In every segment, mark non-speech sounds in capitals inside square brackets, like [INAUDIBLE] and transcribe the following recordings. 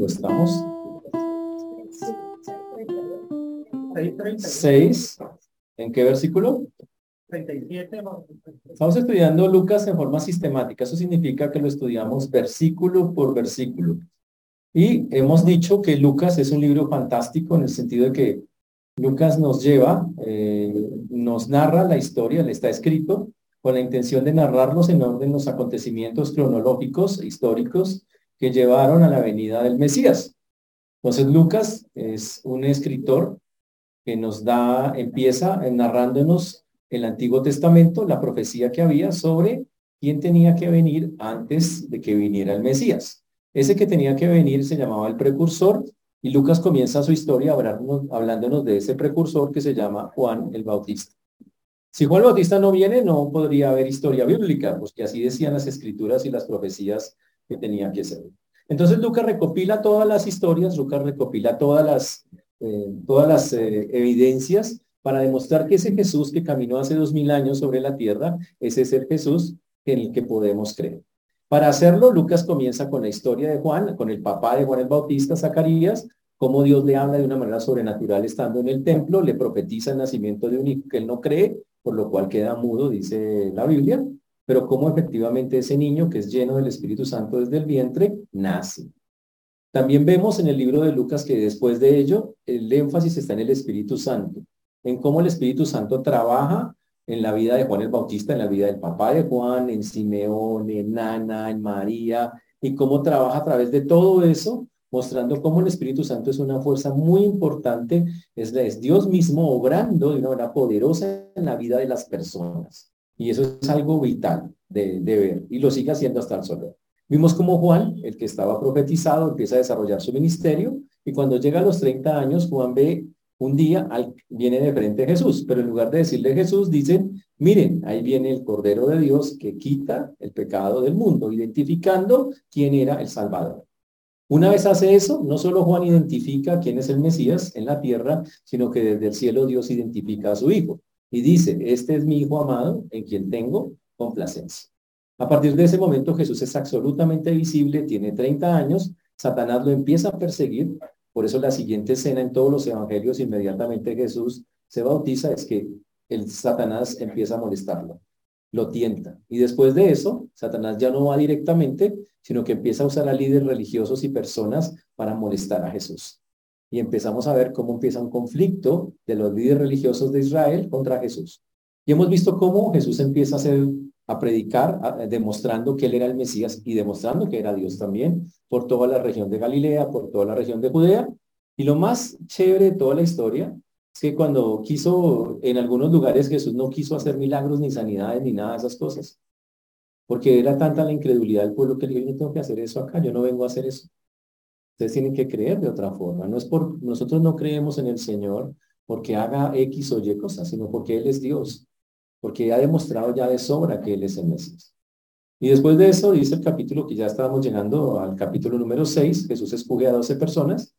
Estamos. 6. ¿En qué versículo? 37. Estamos estudiando Lucas en forma sistemática. Eso significa que lo estudiamos versículo por versículo. Y hemos dicho que Lucas es un libro fantástico en el sentido de que Lucas nos lleva, eh, nos narra la historia, le está escrito con la intención de narrarlos en orden los acontecimientos cronológicos, históricos, que llevaron a la venida del Mesías. Entonces Lucas es un escritor que nos da, empieza narrándonos el Antiguo Testamento, la profecía que había sobre quién tenía que venir antes de que viniera el Mesías. Ese que tenía que venir se llamaba el precursor y Lucas comienza su historia hablándonos de ese precursor que se llama Juan el Bautista. Si Juan el Bautista no viene, no podría haber historia bíblica, pues que así decían las escrituras y las profecías que tenía que ser. Entonces Lucas recopila todas las historias, Lucas recopila todas las, eh, todas las eh, evidencias para demostrar que ese Jesús que caminó hace dos mil años sobre la tierra, ese es el Jesús en el que podemos creer. Para hacerlo, Lucas comienza con la historia de Juan, con el papá de Juan el Bautista, Zacarías, cómo Dios le habla de una manera sobrenatural estando en el templo, le profetiza el nacimiento de un hijo que él no cree, por lo cual queda mudo, dice la Biblia, pero cómo efectivamente ese niño que es lleno del Espíritu Santo desde el vientre, nace. También vemos en el libro de Lucas que después de ello, el énfasis está en el Espíritu Santo, en cómo el Espíritu Santo trabaja en la vida de Juan el Bautista, en la vida del papá de Juan, en Simeón, en Ana, en María, y cómo trabaja a través de todo eso, mostrando cómo el Espíritu Santo es una fuerza muy importante, es, es Dios mismo obrando de una manera poderosa en la vida de las personas. Y eso es algo vital de, ver, y lo sigue haciendo hasta el sol. Vimos cómo Juan, el que estaba profetizado, empieza a desarrollar su ministerio, y cuando llega a los 30 años, Juan ve un día viene de frente Jesús, pero en lugar de decirle Jesús, dicen, miren, ahí viene el Cordero de Dios que quita el pecado del mundo, identificando quién era el Salvador. Una vez hace eso, no solo Juan identifica quién es el Mesías en la tierra, sino que desde el cielo Dios identifica a su Hijo y dice, este es mi Hijo amado en quien tengo complacencia. A partir de ese momento Jesús es absolutamente visible, tiene 30 años, Satanás lo empieza a perseguir por eso la siguiente escena en todos los evangelios, inmediatamente Jesús se bautiza, es que el Satanás empieza a molestarlo, lo tienta. Y después de eso, Satanás ya no va directamente, sino que empieza a usar a líderes religiosos y personas para molestar a Jesús. Y empezamos a ver cómo empieza un conflicto de los líderes religiosos de Israel contra Jesús. Y hemos visto cómo Jesús empieza a predicar, demostrando que él era el Mesías y demostrando que era Dios también por toda la región de Galilea, por toda la región de Judea. Y lo más chévere de toda la historia es que cuando quiso, en algunos lugares Jesús no quiso hacer milagros ni sanidades ni nada de esas cosas. Porque era tanta la incredulidad del pueblo que le dijo, yo no tengo que hacer eso acá, yo no vengo a hacer eso. Ustedes tienen que creer de otra forma. No es por, nosotros no creemos en el Señor porque haga X o Y cosas, sino porque Él es Dios porque ha demostrado ya de sobra que Él es el Mesías. Y después de eso dice el capítulo que ya estábamos llegando al capítulo número 6, Jesús escoge a 12 personas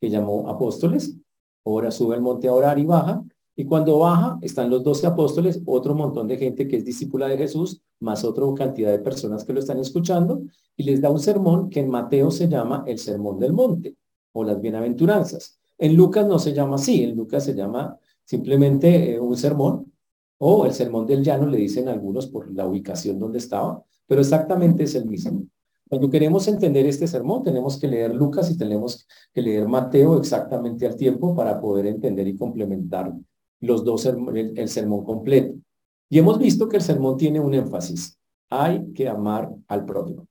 que llamó apóstoles, ahora sube al monte a orar y baja, y cuando baja están los 12 apóstoles, otro montón de gente que es discípula de Jesús, más otra cantidad de personas que lo están escuchando, y les da un sermón que en Mateo se llama el Sermón del Monte o las Bienaventuranzas. En Lucas no se llama así, en Lucas se llama simplemente eh, un sermón o el sermón del llano le dicen algunos por la ubicación donde estaba, pero exactamente es el mismo. Cuando queremos entender este sermón, tenemos que leer Lucas y tenemos que leer Mateo exactamente al tiempo para poder entender y complementar los dos el, el sermón completo. Y hemos visto que el sermón tiene un énfasis. Hay que amar al prójimo.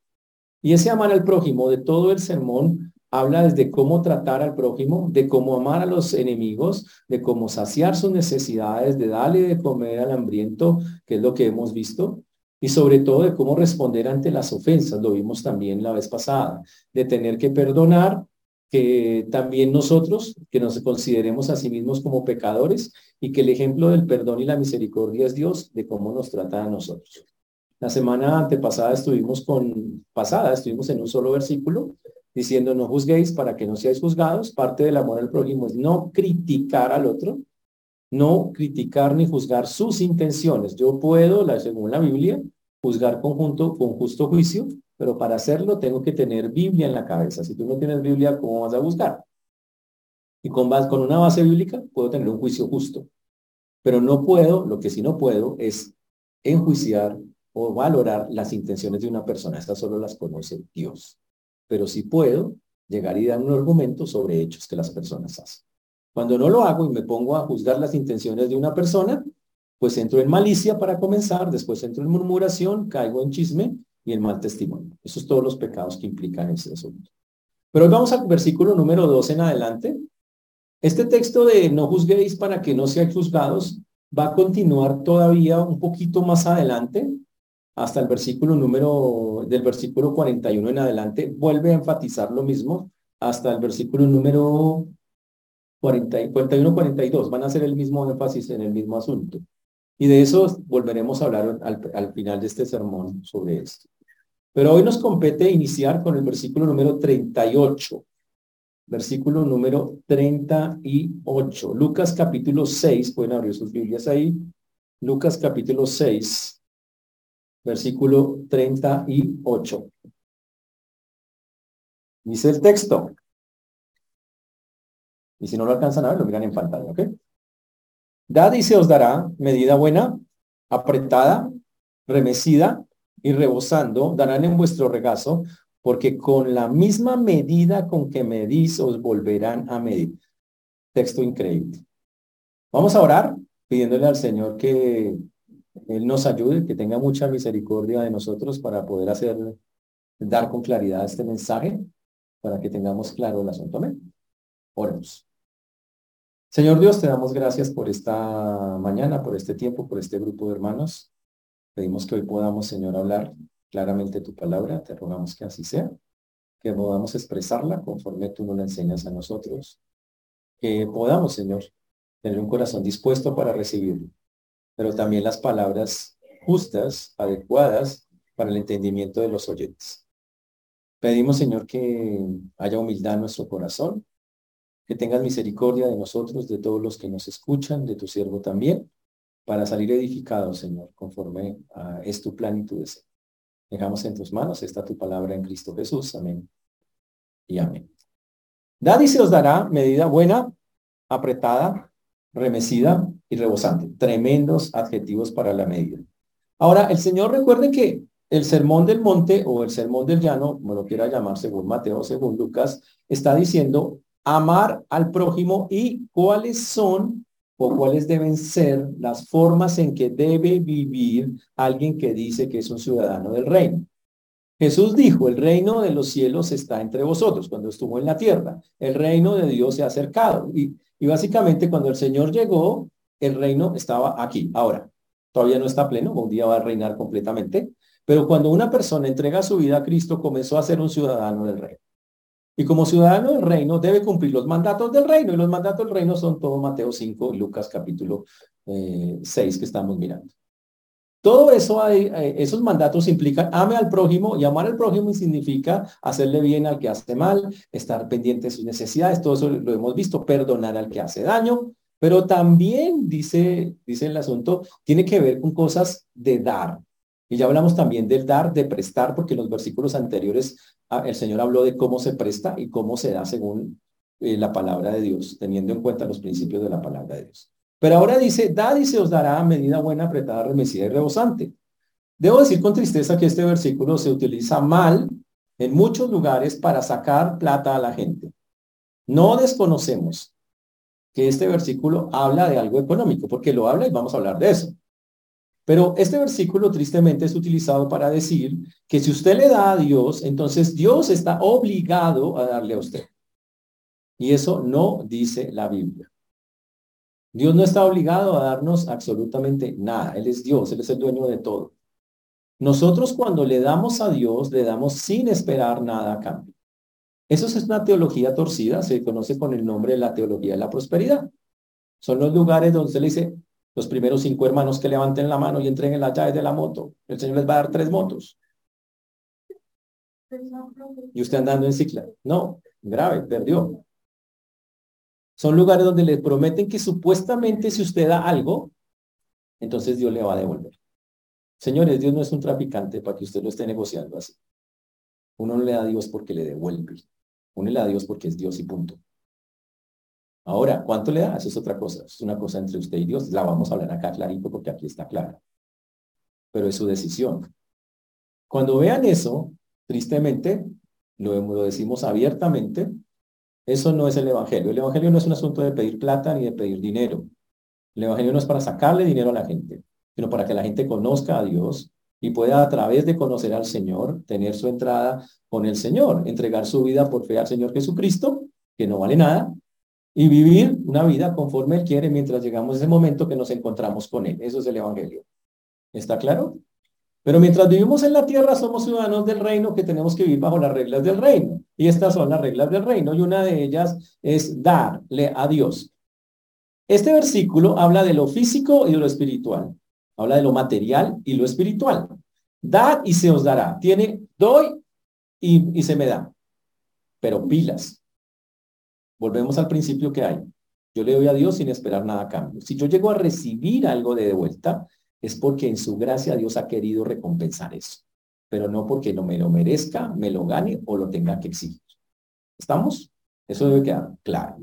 Y ese amar al prójimo de todo el sermón habla desde cómo tratar al prójimo, de cómo amar a los enemigos, de cómo saciar sus necesidades, de darle de comer al hambriento, que es lo que hemos visto, y sobre todo de cómo responder ante las ofensas, lo vimos también la vez pasada, de tener que perdonar, que también nosotros, que nos consideremos a sí mismos como pecadores y que el ejemplo del perdón y la misericordia es Dios de cómo nos trata a nosotros. La semana antepasada estuvimos con, pasada, estuvimos en un solo versículo diciendo no juzguéis para que no seáis juzgados. Parte del amor al prójimo es no criticar al otro, no criticar ni juzgar sus intenciones. Yo puedo, según la Biblia, juzgar conjunto con justo juicio, pero para hacerlo tengo que tener Biblia en la cabeza. Si tú no tienes Biblia, ¿cómo vas a buscar? Y con, una base bíblica puedo tener un juicio justo. Pero no puedo, lo que sí no puedo es enjuiciar o valorar las intenciones de una persona. Estas solo las conoce Dios. Pero sí puedo llegar y dar un argumento sobre hechos que las personas hacen. Cuando no lo hago y me pongo a juzgar las intenciones de una persona, pues entro en malicia para comenzar, después entro en murmuración, caigo en chisme y en mal testimonio. Esos son todos los pecados que implican ese asunto. Pero hoy vamos al versículo número 2 en adelante. Este texto de no juzguéis para que no seáis juzgados va a continuar todavía un poquito más adelante hasta el versículo número, del versículo 41 en adelante, vuelve a enfatizar lo mismo hasta el versículo número 40, 41, 42, van a hacer el mismo énfasis en el mismo asunto. Y de eso volveremos a hablar al, al final de este sermón sobre esto. Pero hoy nos compete iniciar con el versículo número 38. Versículo número 38. Lucas capítulo 6, pueden abrir sus Biblias ahí. Lucas capítulo 6 versículo 38. Dice el texto. Y si no lo alcanzan a ver, lo miran en pantalla, ¿ok? Dad y se os dará medida buena, apretada, remecida y rebosando, darán en vuestro regazo, porque con la misma medida con que medís os volverán a medir. Texto increíble. Vamos a orar pidiéndole al Señor que él nos ayude, que tenga mucha misericordia de nosotros para poder hacer, dar con claridad este mensaje, para que tengamos claro el asunto. Amén. Oremos. Señor Dios, te damos gracias por esta mañana, por este tiempo, por este grupo de hermanos. Pedimos que hoy podamos, Señor, hablar claramente tu palabra. Te rogamos que así sea, que podamos expresarla conforme tú nos la enseñas a nosotros. Que podamos, Señor, tener un corazón dispuesto para recibirlo pero también las palabras justas, adecuadas para el entendimiento de los oyentes. Pedimos, Señor, que haya humildad en nuestro corazón, que tengas misericordia de nosotros, de todos los que nos escuchan, de tu siervo también, para salir edificados, Señor, conforme a es tu plan y tu deseo. Dejamos en tus manos, está tu palabra en Cristo Jesús. Amén. Y amén. Dad y se os dará medida buena, apretada, remecida y rebosante. Tremendos adjetivos para la medida. Ahora, el Señor recuerde que el sermón del monte o el sermón del llano, como lo quiera llamar según Mateo, según Lucas, está diciendo amar al prójimo y cuáles son o cuáles deben ser las formas en que debe vivir alguien que dice que es un ciudadano del reino. Jesús dijo, el reino de los cielos está entre vosotros cuando estuvo en la tierra. El reino de Dios se ha acercado. Y y básicamente cuando el Señor llegó, el reino estaba aquí. Ahora, todavía no está pleno, un día va a reinar completamente, pero cuando una persona entrega su vida a Cristo, comenzó a ser un ciudadano del reino. Y como ciudadano del reino debe cumplir los mandatos del reino, y los mandatos del reino son todo Mateo 5 y Lucas capítulo 6 eh, que estamos mirando. Todo eso, hay, eh, esos mandatos implican ame al prójimo y amar al prójimo significa hacerle bien al que hace mal, estar pendiente de sus necesidades, todo eso lo hemos visto, perdonar al que hace daño, pero también dice, dice el asunto, tiene que ver con cosas de dar. Y ya hablamos también del dar, de prestar, porque en los versículos anteriores ah, el Señor habló de cómo se presta y cómo se da según eh, la palabra de Dios, teniendo en cuenta los principios de la palabra de Dios. Pero ahora dice, dad y se os dará medida buena, apretada, remecida y rebosante. Debo decir con tristeza que este versículo se utiliza mal en muchos lugares para sacar plata a la gente. No desconocemos que este versículo habla de algo económico, porque lo habla y vamos a hablar de eso. Pero este versículo tristemente es utilizado para decir que si usted le da a Dios, entonces Dios está obligado a darle a usted. Y eso no dice la Biblia. Dios no está obligado a darnos absolutamente nada. Él es Dios, Él es el dueño de todo. Nosotros cuando le damos a Dios, le damos sin esperar nada a cambio. Eso es una teología torcida, se conoce con el nombre de la teología de la prosperidad. Son los lugares donde se le dice, los primeros cinco hermanos que levanten la mano y entreguen las llaves de la moto. El Señor les va a dar tres motos. Y usted andando en cicla. No, grave, perdió. Son lugares donde le prometen que supuestamente si usted da algo, entonces Dios le va a devolver. Señores, Dios no es un traficante para que usted lo esté negociando así. Uno no le da a Dios porque le devuelve. Uno le da a Dios porque es Dios y punto. Ahora, ¿cuánto le da? Es otra cosa. Es una cosa entre usted y Dios. La vamos a hablar acá clarito porque aquí está clara. Pero es su decisión. Cuando vean eso, tristemente, lo, lo decimos abiertamente, eso no es el Evangelio. El Evangelio no es un asunto de pedir plata ni de pedir dinero. El Evangelio no es para sacarle dinero a la gente, sino para que la gente conozca a Dios y pueda a través de conocer al Señor, tener su entrada con el Señor, entregar su vida por fe al Señor Jesucristo, que no vale nada, y vivir una vida conforme Él quiere mientras llegamos a ese momento que nos encontramos con Él. Eso es el Evangelio. ¿Está claro? Pero mientras vivimos en la tierra, somos ciudadanos del reino que tenemos que vivir bajo las reglas del reino. Y estas son las reglas del reino. Y una de ellas es darle a Dios. Este versículo habla de lo físico y de lo espiritual. Habla de lo material y lo espiritual. Dad y se os dará. Tiene doy y, y se me da. Pero pilas. Volvemos al principio que hay. Yo le doy a Dios sin esperar nada a cambio. Si yo llego a recibir algo de, vuelta, es porque en su gracia Dios ha querido recompensar eso, pero no porque no me lo merezca, me lo gane o lo tenga que exigir. ¿Estamos? Eso debe quedar claro.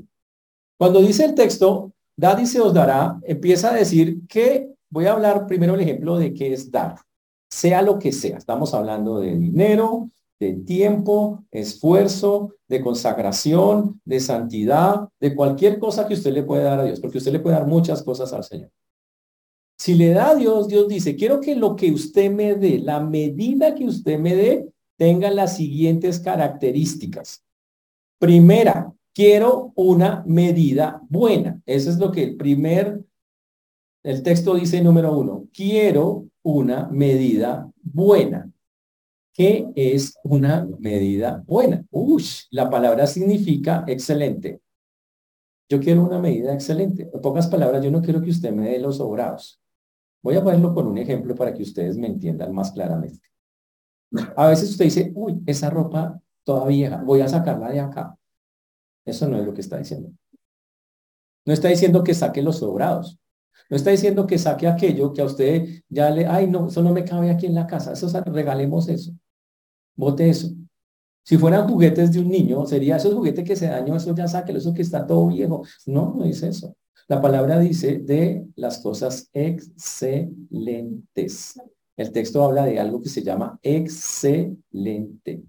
Cuando dice el texto, dad y se os dará, empieza a decir que, voy a hablar primero el ejemplo de qué es dar, sea lo que sea. Estamos hablando de dinero, de tiempo, esfuerzo, de consagración, de santidad, de cualquier cosa que usted le pueda dar a Dios, porque usted le puede dar muchas cosas al Señor. Si le da a Dios, Dios dice, quiero que lo que usted me dé, la medida que usted me dé, tenga las siguientes características. Primera, quiero una medida buena. Eso es lo que el primer, el texto dice número uno, quiero una medida buena. ¿Qué es una medida buena? Uy, la palabra significa excelente. Yo quiero una medida excelente. En pocas palabras, yo no quiero que usted me dé los sobrados. Voy a ponerlo con un ejemplo para que ustedes me entiendan más claramente. A veces usted dice, uy, esa ropa toda vieja, voy a sacarla de acá. Eso no es lo que está diciendo. No está diciendo que saque los sobrados. No está diciendo que saque aquello que a usted ya le, ay, no, eso no me cabe aquí en la casa. Eso, regalemos eso. Bote eso. Si fueran juguetes de un niño, sería esos juguetes que se dañó, eso ya sáquelo, eso que está todo viejo. No, no dice eso. La palabra dice de las cosas excelentes. El texto habla de algo que se llama excelente.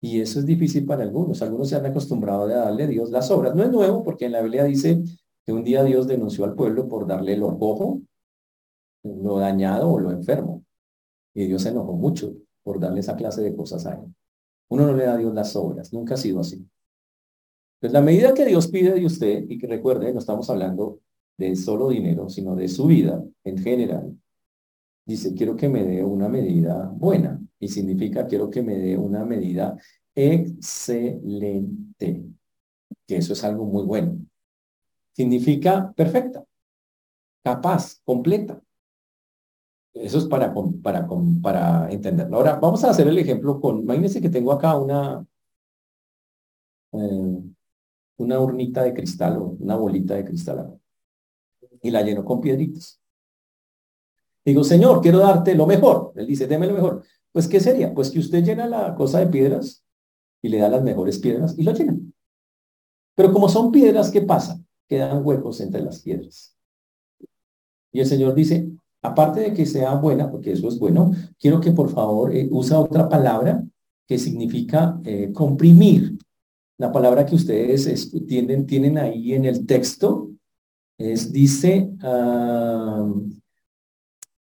Y eso es difícil para algunos. Algunos se han acostumbrado a darle a Dios las obras. No es nuevo porque en la Biblia dice que un día Dios denunció al pueblo por darle lo cojo, lo dañado o lo enfermo. Y Dios se enojó mucho por darle esa clase de cosas a él. Uno no le da a Dios las obras. Nunca ha sido así. Pues la medida que Dios pide de usted, y que recuerde, no estamos hablando de solo dinero, sino de su vida en general, dice, quiero que me dé una medida buena, y significa, quiero que me dé una medida excelente, que eso es algo muy bueno. Significa perfecta, capaz, completa. Eso es para, para, para entenderlo. Ahora, vamos a hacer el ejemplo con, imagínense que tengo acá una, eh, una urnita de cristal o una bolita de cristal y la lleno con piedritas. Digo, Señor, quiero darte lo mejor. Él dice, deme lo mejor. Pues, ¿qué sería? Pues que usted llena la cosa de piedras y le da las mejores piedras y lo llena. Pero como son piedras, ¿qué pasa? Quedan huecos entre las piedras. Y el Señor dice, aparte de que sea buena, porque eso es bueno, quiero que por favor eh, usa otra palabra que significa eh, comprimir. La palabra que ustedes tienen, tienen ahí en el texto es, dice,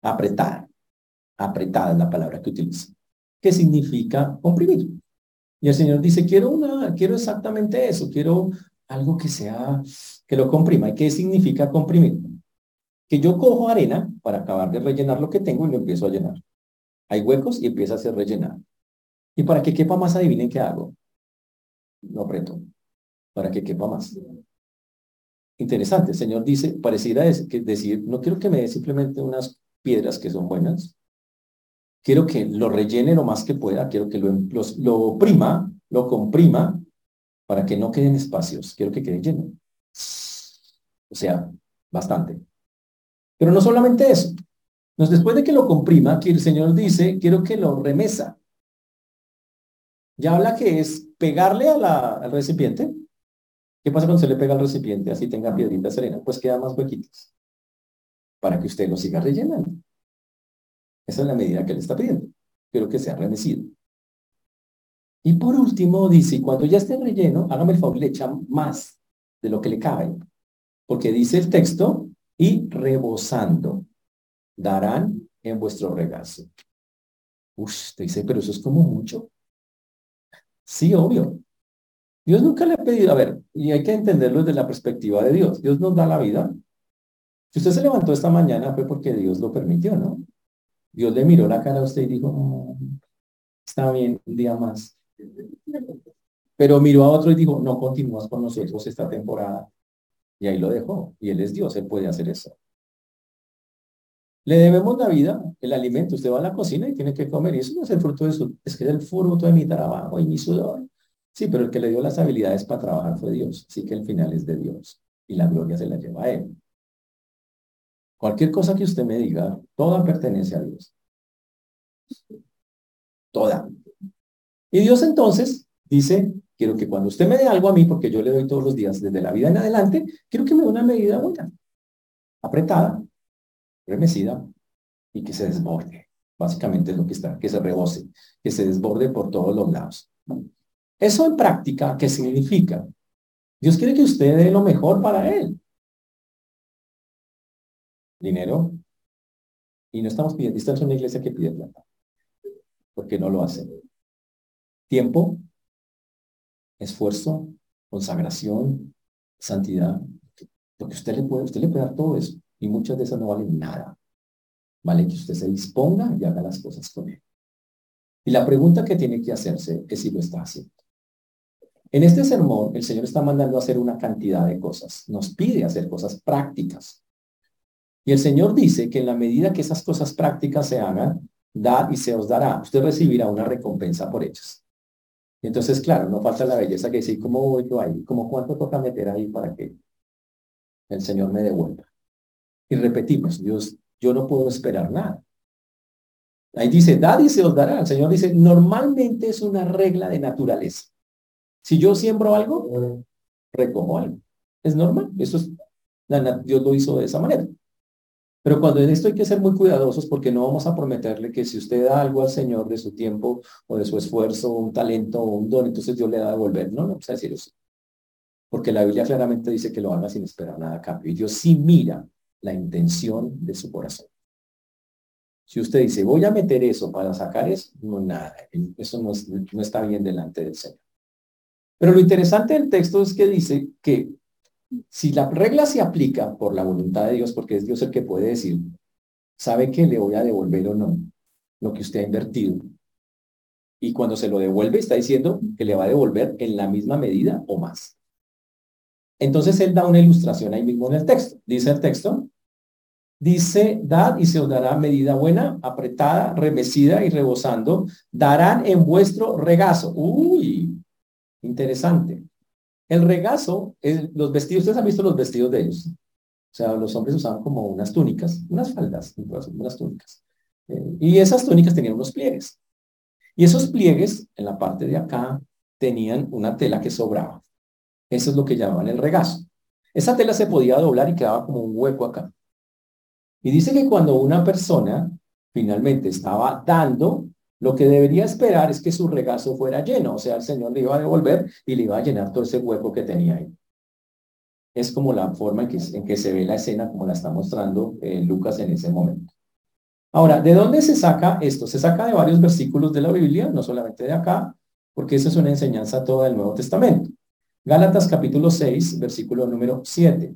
apretar. Apretada es la palabra que utiliza. ¿Qué significa comprimir? Y el Señor dice, quiero una, quiero exactamente eso, quiero algo que sea, que lo comprima. ¿Y qué significa comprimir? Que yo cojo arena para acabar de rellenar lo que tengo y lo empiezo a llenar. Hay huecos y empieza a ser rellenado. Y para que quepa más, adivinen qué hago lo aprieto para que quepa más. Interesante, el Señor dice, pareciera decir, no quiero que me dé simplemente unas piedras que son buenas, quiero que lo rellene lo más que pueda, quiero que lo, lo, lo prima, lo comprima, para que no queden espacios, quiero que quede lleno. O sea, bastante. Pero no solamente eso, Entonces, después de que lo comprima, que el Señor dice, quiero que lo remesa. Ya habla que es pegarle al recipiente. ¿Qué pasa cuando se le pega al recipiente? Así tenga piedrita serena. Pues queda más huequitos. Para que usted lo siga rellenando. Esa es la medida que le está pidiendo. Quiero que sea remecido. Y por último, dice, cuando ya esté relleno, hágame el favor, le echa más de lo que le cabe. Porque dice el texto, y rebosando darán en vuestro regazo. Uf, te dice, pero eso es como mucho. Sí, obvio. Dios nunca le ha pedido, a ver, y hay que entenderlo desde la perspectiva de Dios. Dios nos da la vida. Si usted se levantó esta mañana fue porque Dios lo permitió, ¿no? Dios le miró la cara a usted y dijo, oh, está bien, un día más. Pero miró a otro y dijo, no continúas con nosotros esta temporada. Y ahí lo dejó. Y Él es Dios, Él puede hacer eso. Le debemos la vida, el alimento. Usted va a la cocina y tiene que comer. Y eso no es el fruto de su, es que es el fruto de mi trabajo y mi sudor. Sí, pero el que le dio las habilidades para trabajar fue Dios. Así que el final es de Dios. Y la gloria se la lleva a Él. Cualquier cosa que usted me diga, toda pertenece a Dios. Toda. Y Dios entonces dice, quiero que cuando usted me dé algo a mí, porque yo le doy todos los días desde la vida en adelante, quiero que me dé una medida buena, apretada, remecida y que se desborde. Básicamente es lo que está, que se rebose, que se desborde por todos los lados. Eso en práctica, ¿qué significa? Dios quiere que usted dé lo mejor para Él. Dinero. Y no estamos pidiendo, esta es una iglesia que pide plata. Porque no lo hace. Tiempo, esfuerzo, consagración, santidad. Lo que usted le puede, usted le puede dar todo eso y muchas de esas no valen nada. Vale que usted se disponga y haga las cosas con él. Y la pregunta que tiene que hacerse es si lo está haciendo. En este sermón, el Señor está mandando a hacer una cantidad de cosas. Nos pide hacer cosas prácticas. Y el Señor dice que en la medida que esas cosas prácticas se hagan, da y se os dará. Usted recibirá una recompensa por ellas. Entonces, claro, no falta la belleza que decir, ¿cómo voy yo ahí? ¿Cómo cuánto toca meter ahí para que el Señor me devuelva? Y repetimos, Dios, yo no puedo esperar nada. Ahí dice, dad y se os dará. El Señor dice, normalmente es una regla de naturaleza. Si yo siembro algo, recojo algo. Es normal. Eso es, Dios lo hizo de esa manera. Pero cuando en esto hay que ser muy cuidadosos porque no vamos a prometerle que si usted da algo al Señor de su tiempo o de su esfuerzo, un talento o un don, entonces Dios le da a devolver. No, no vamos a decir eso. Porque la Biblia claramente dice que lo haga sin esperar nada a cambio. Y Dios sí mira la intención de su corazón. Si usted dice, voy a meter eso para sacar eso, no nada, eso no, no está bien delante del Señor. Pero lo interesante del texto es que dice que si la regla se aplica por la voluntad de Dios, porque es Dios el que puede decir, sabe que le voy a devolver o no lo que usted ha invertido. Y cuando se lo devuelve, está diciendo que le va a devolver en la misma medida o más. Entonces él da una ilustración ahí mismo en el texto. Dice el texto, dice, dad y se os dará medida buena, apretada, remecida y rebosando, darán en vuestro regazo. Uy, interesante. El regazo, los vestidos, ustedes han visto los vestidos de ellos. O sea, los hombres usaban como unas túnicas, unas faldas, unas túnicas. Eh, y esas túnicas tenían unos pliegues. Y esos pliegues, en la parte de acá, tenían una tela que sobraba. Eso es lo que llamaban el regazo. Esa tela se podía doblar y quedaba como un hueco acá. Y dice que cuando una persona finalmente estaba dando, lo que debería esperar es que su regazo fuera lleno, o sea, el Señor le iba a devolver y le iba a llenar todo ese hueco que tenía ahí. Es como la forma en que, se ve la escena, como la está mostrando eh, Lucas en ese momento. Ahora, ¿de dónde se saca esto? Se saca de varios versículos de la Biblia, no solamente de acá, porque esa es una enseñanza toda del Nuevo Testamento. Gálatas capítulo 6, versículo número 7.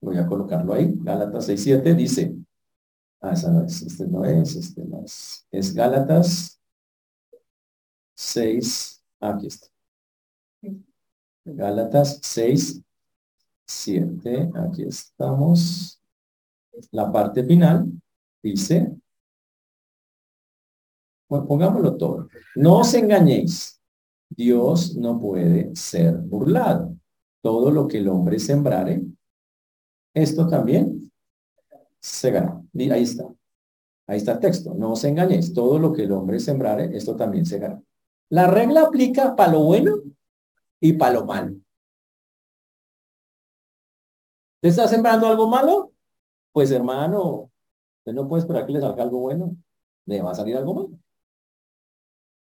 Voy a colocarlo ahí. Gálatas 6, 7 dice, ah, esa no es, este no es, este no es. Gálatas 6, aquí está. Gálatas 6, 7, aquí estamos. La parte final dice, bueno, pongámoslo todo. No os engañéis. Dios no puede ser burlado. Todo lo que el hombre sembrare, esto también se gana. Ahí está. Ahí está el texto. No os engañéis. Todo lo que el hombre sembrare, esto también se gana. La regla aplica para lo bueno y para lo malo. ¿Te está sembrando algo malo? Pues hermano, no puede esperar que le salga algo bueno. Le va a salir algo malo.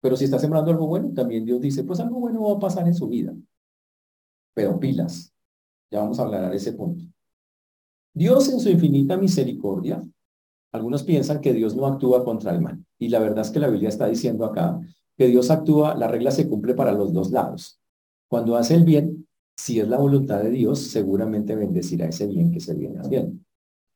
Pero si está sembrando algo bueno, también Dios dice, pues algo bueno va a pasar en su vida. Pero pilas. Ya vamos a hablar de ese punto. Dios en su infinita misericordia, algunos piensan que Dios no actúa contra el mal. Y la verdad es que la Biblia está diciendo acá que Dios actúa, la regla se cumple para los dos lados. Cuando hace el bien, si es la voluntad de Dios, seguramente bendecirá ese bien que se viene haciendo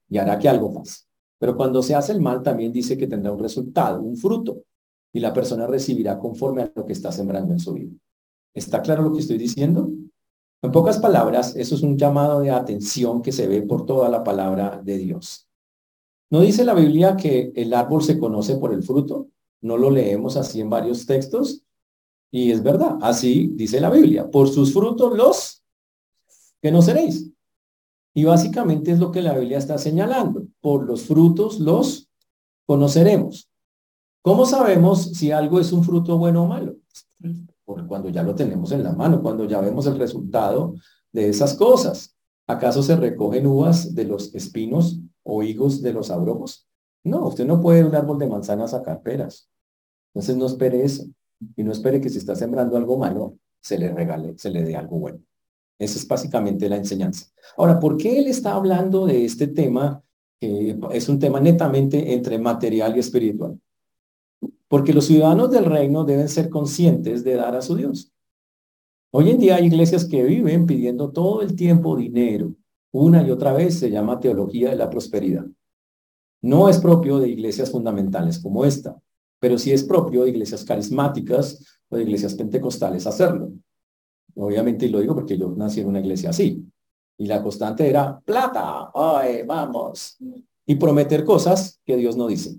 y hará que algo pase. Pero cuando se hace el mal, también dice que tendrá un resultado, un fruto, y la persona recibirá conforme a lo que está sembrando en su vida. ¿Está claro lo que estoy diciendo? En pocas palabras, eso es un llamado de atención que se ve por toda la palabra de Dios. ¿No dice la Biblia que el árbol se conoce por el fruto? ¿No lo leemos así en varios textos? Y es verdad, así dice la Biblia. Por sus frutos los que no seréis. Y básicamente es lo que la Biblia está señalando. Por los frutos los conoceremos. ¿Cómo sabemos si algo es un fruto bueno o malo? Cuando ya lo tenemos en la mano, cuando ya vemos el resultado de esas cosas. ¿Acaso se recogen uvas de los espinos o higos de los abrojos? No, usted no puede un árbol de manzana sacar peras. Entonces no espere eso. Y no espere que si está sembrando algo malo, se le regale, se le dé algo bueno. Esa es básicamente la enseñanza. Ahora, ¿por qué él está hablando de este tema? que es un tema netamente entre material y espiritual. Porque los ciudadanos del reino deben ser conscientes de dar a su Dios. Hoy en día hay iglesias que viven pidiendo todo el tiempo dinero. Una y otra vez se llama teología de la prosperidad. No es propio de iglesias fundamentales como esta, pero sí es propio de iglesias carismáticas o de iglesias pentecostales hacerlo. Obviamente, y lo digo porque yo nací en una iglesia así. Y la constante era plata, ay, vamos. Y prometer cosas que Dios no dice.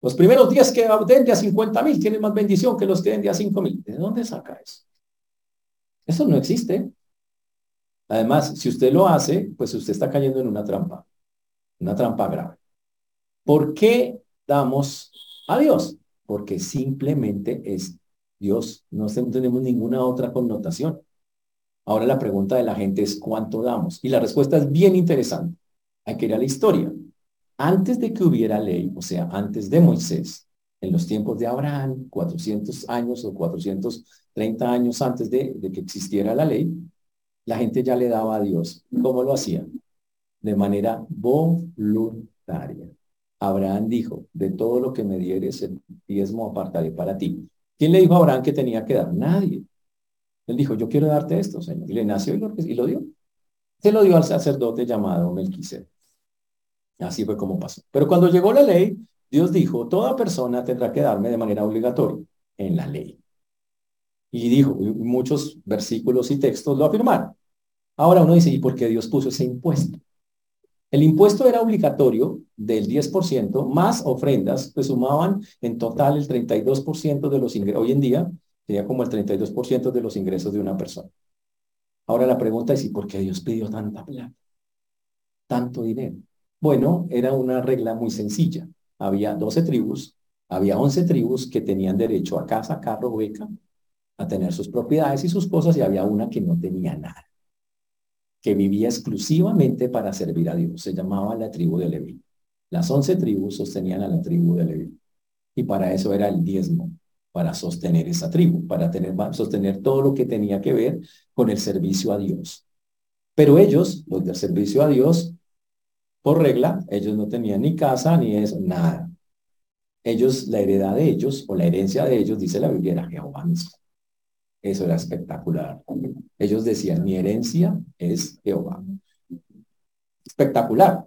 Los primeros días que den de a 50 mil tienen más bendición que los que den de a 5 mil. ¿De dónde saca eso? Eso no existe. Además, si usted lo hace, pues usted está cayendo en una trampa, una trampa grave. ¿Por qué damos a Dios? Porque simplemente es Dios, no tenemos ninguna otra connotación. Ahora la pregunta de la gente es ¿cuánto damos? Y la respuesta es bien interesante. Hay que ir a la historia. Antes de que hubiera ley, o sea, antes de Moisés, en los tiempos de Abraham, 400 años o 430 años antes de, que existiera la ley, la gente ya le daba a Dios. ¿Cómo lo hacían? De manera voluntaria. Abraham dijo, de todo lo que me dieres, el diezmo apartaré para ti. ¿Quién le dijo a Abraham que tenía que dar? Nadie. Él dijo, yo quiero darte esto, Señor. Y le nació y lo, y lo dio. Se lo dio al sacerdote llamado Melquisedec. Así fue como pasó. Pero cuando llegó la ley, Dios dijo, toda persona tendrá que darme de manera obligatoria en la ley. Y dijo, muchos versículos y textos lo afirmaron. Ahora uno dice, ¿y por qué Dios puso ese impuesto? El impuesto era obligatorio del 10%, más ofrendas, pues sumaban en total el 32% de los ingresos. Hoy en día sería como el 32% de los ingresos de una persona. Ahora la pregunta es, ¿y por qué Dios pidió tanta plata? Tanto dinero. Bueno, era una regla muy sencilla. Había 12 tribus, había 11 tribus que tenían derecho a casa, carro, beca, a tener sus propiedades y sus cosas, y había una que no tenía nada que vivía exclusivamente para servir a Dios. Se llamaba la tribu de Leví. Las once tribus sostenían a la tribu de Leví. Y para eso era el diezmo, para sostener esa tribu, para tener, sostener todo lo que tenía que ver con el servicio a Dios. Pero ellos, los del servicio a Dios, regla, ellos no tenían ni casa ni eso, nada. Ellos, la heredad de ellos, o la herencia de ellos, dice la Biblia, era Jehová mismo. Eso era espectacular. Ellos decían, mi herencia es Jehová. Espectacular.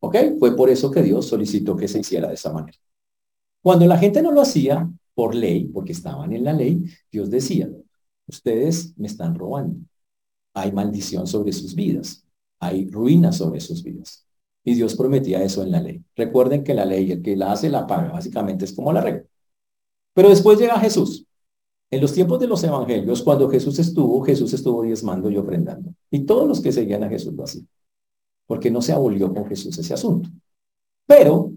¿Ok? Fue por eso que Dios solicitó que se hiciera de esa manera. Cuando la gente no lo hacía por ley, porque estaban en la ley, Dios decía, ustedes me están robando. Hay maldición sobre sus vidas. Hay ruina sobre sus vidas. Y Dios prometía eso en la ley. Recuerden que la ley, el que la hace, la paga. Básicamente es como la regla. Pero después llega Jesús en los tiempos de los evangelios, cuando Jesús estuvo, Jesús estuvo diezmando y ofrendando. Y todos los que seguían a Jesús lo hacían. Porque no se abolió con Jesús ese asunto. Pero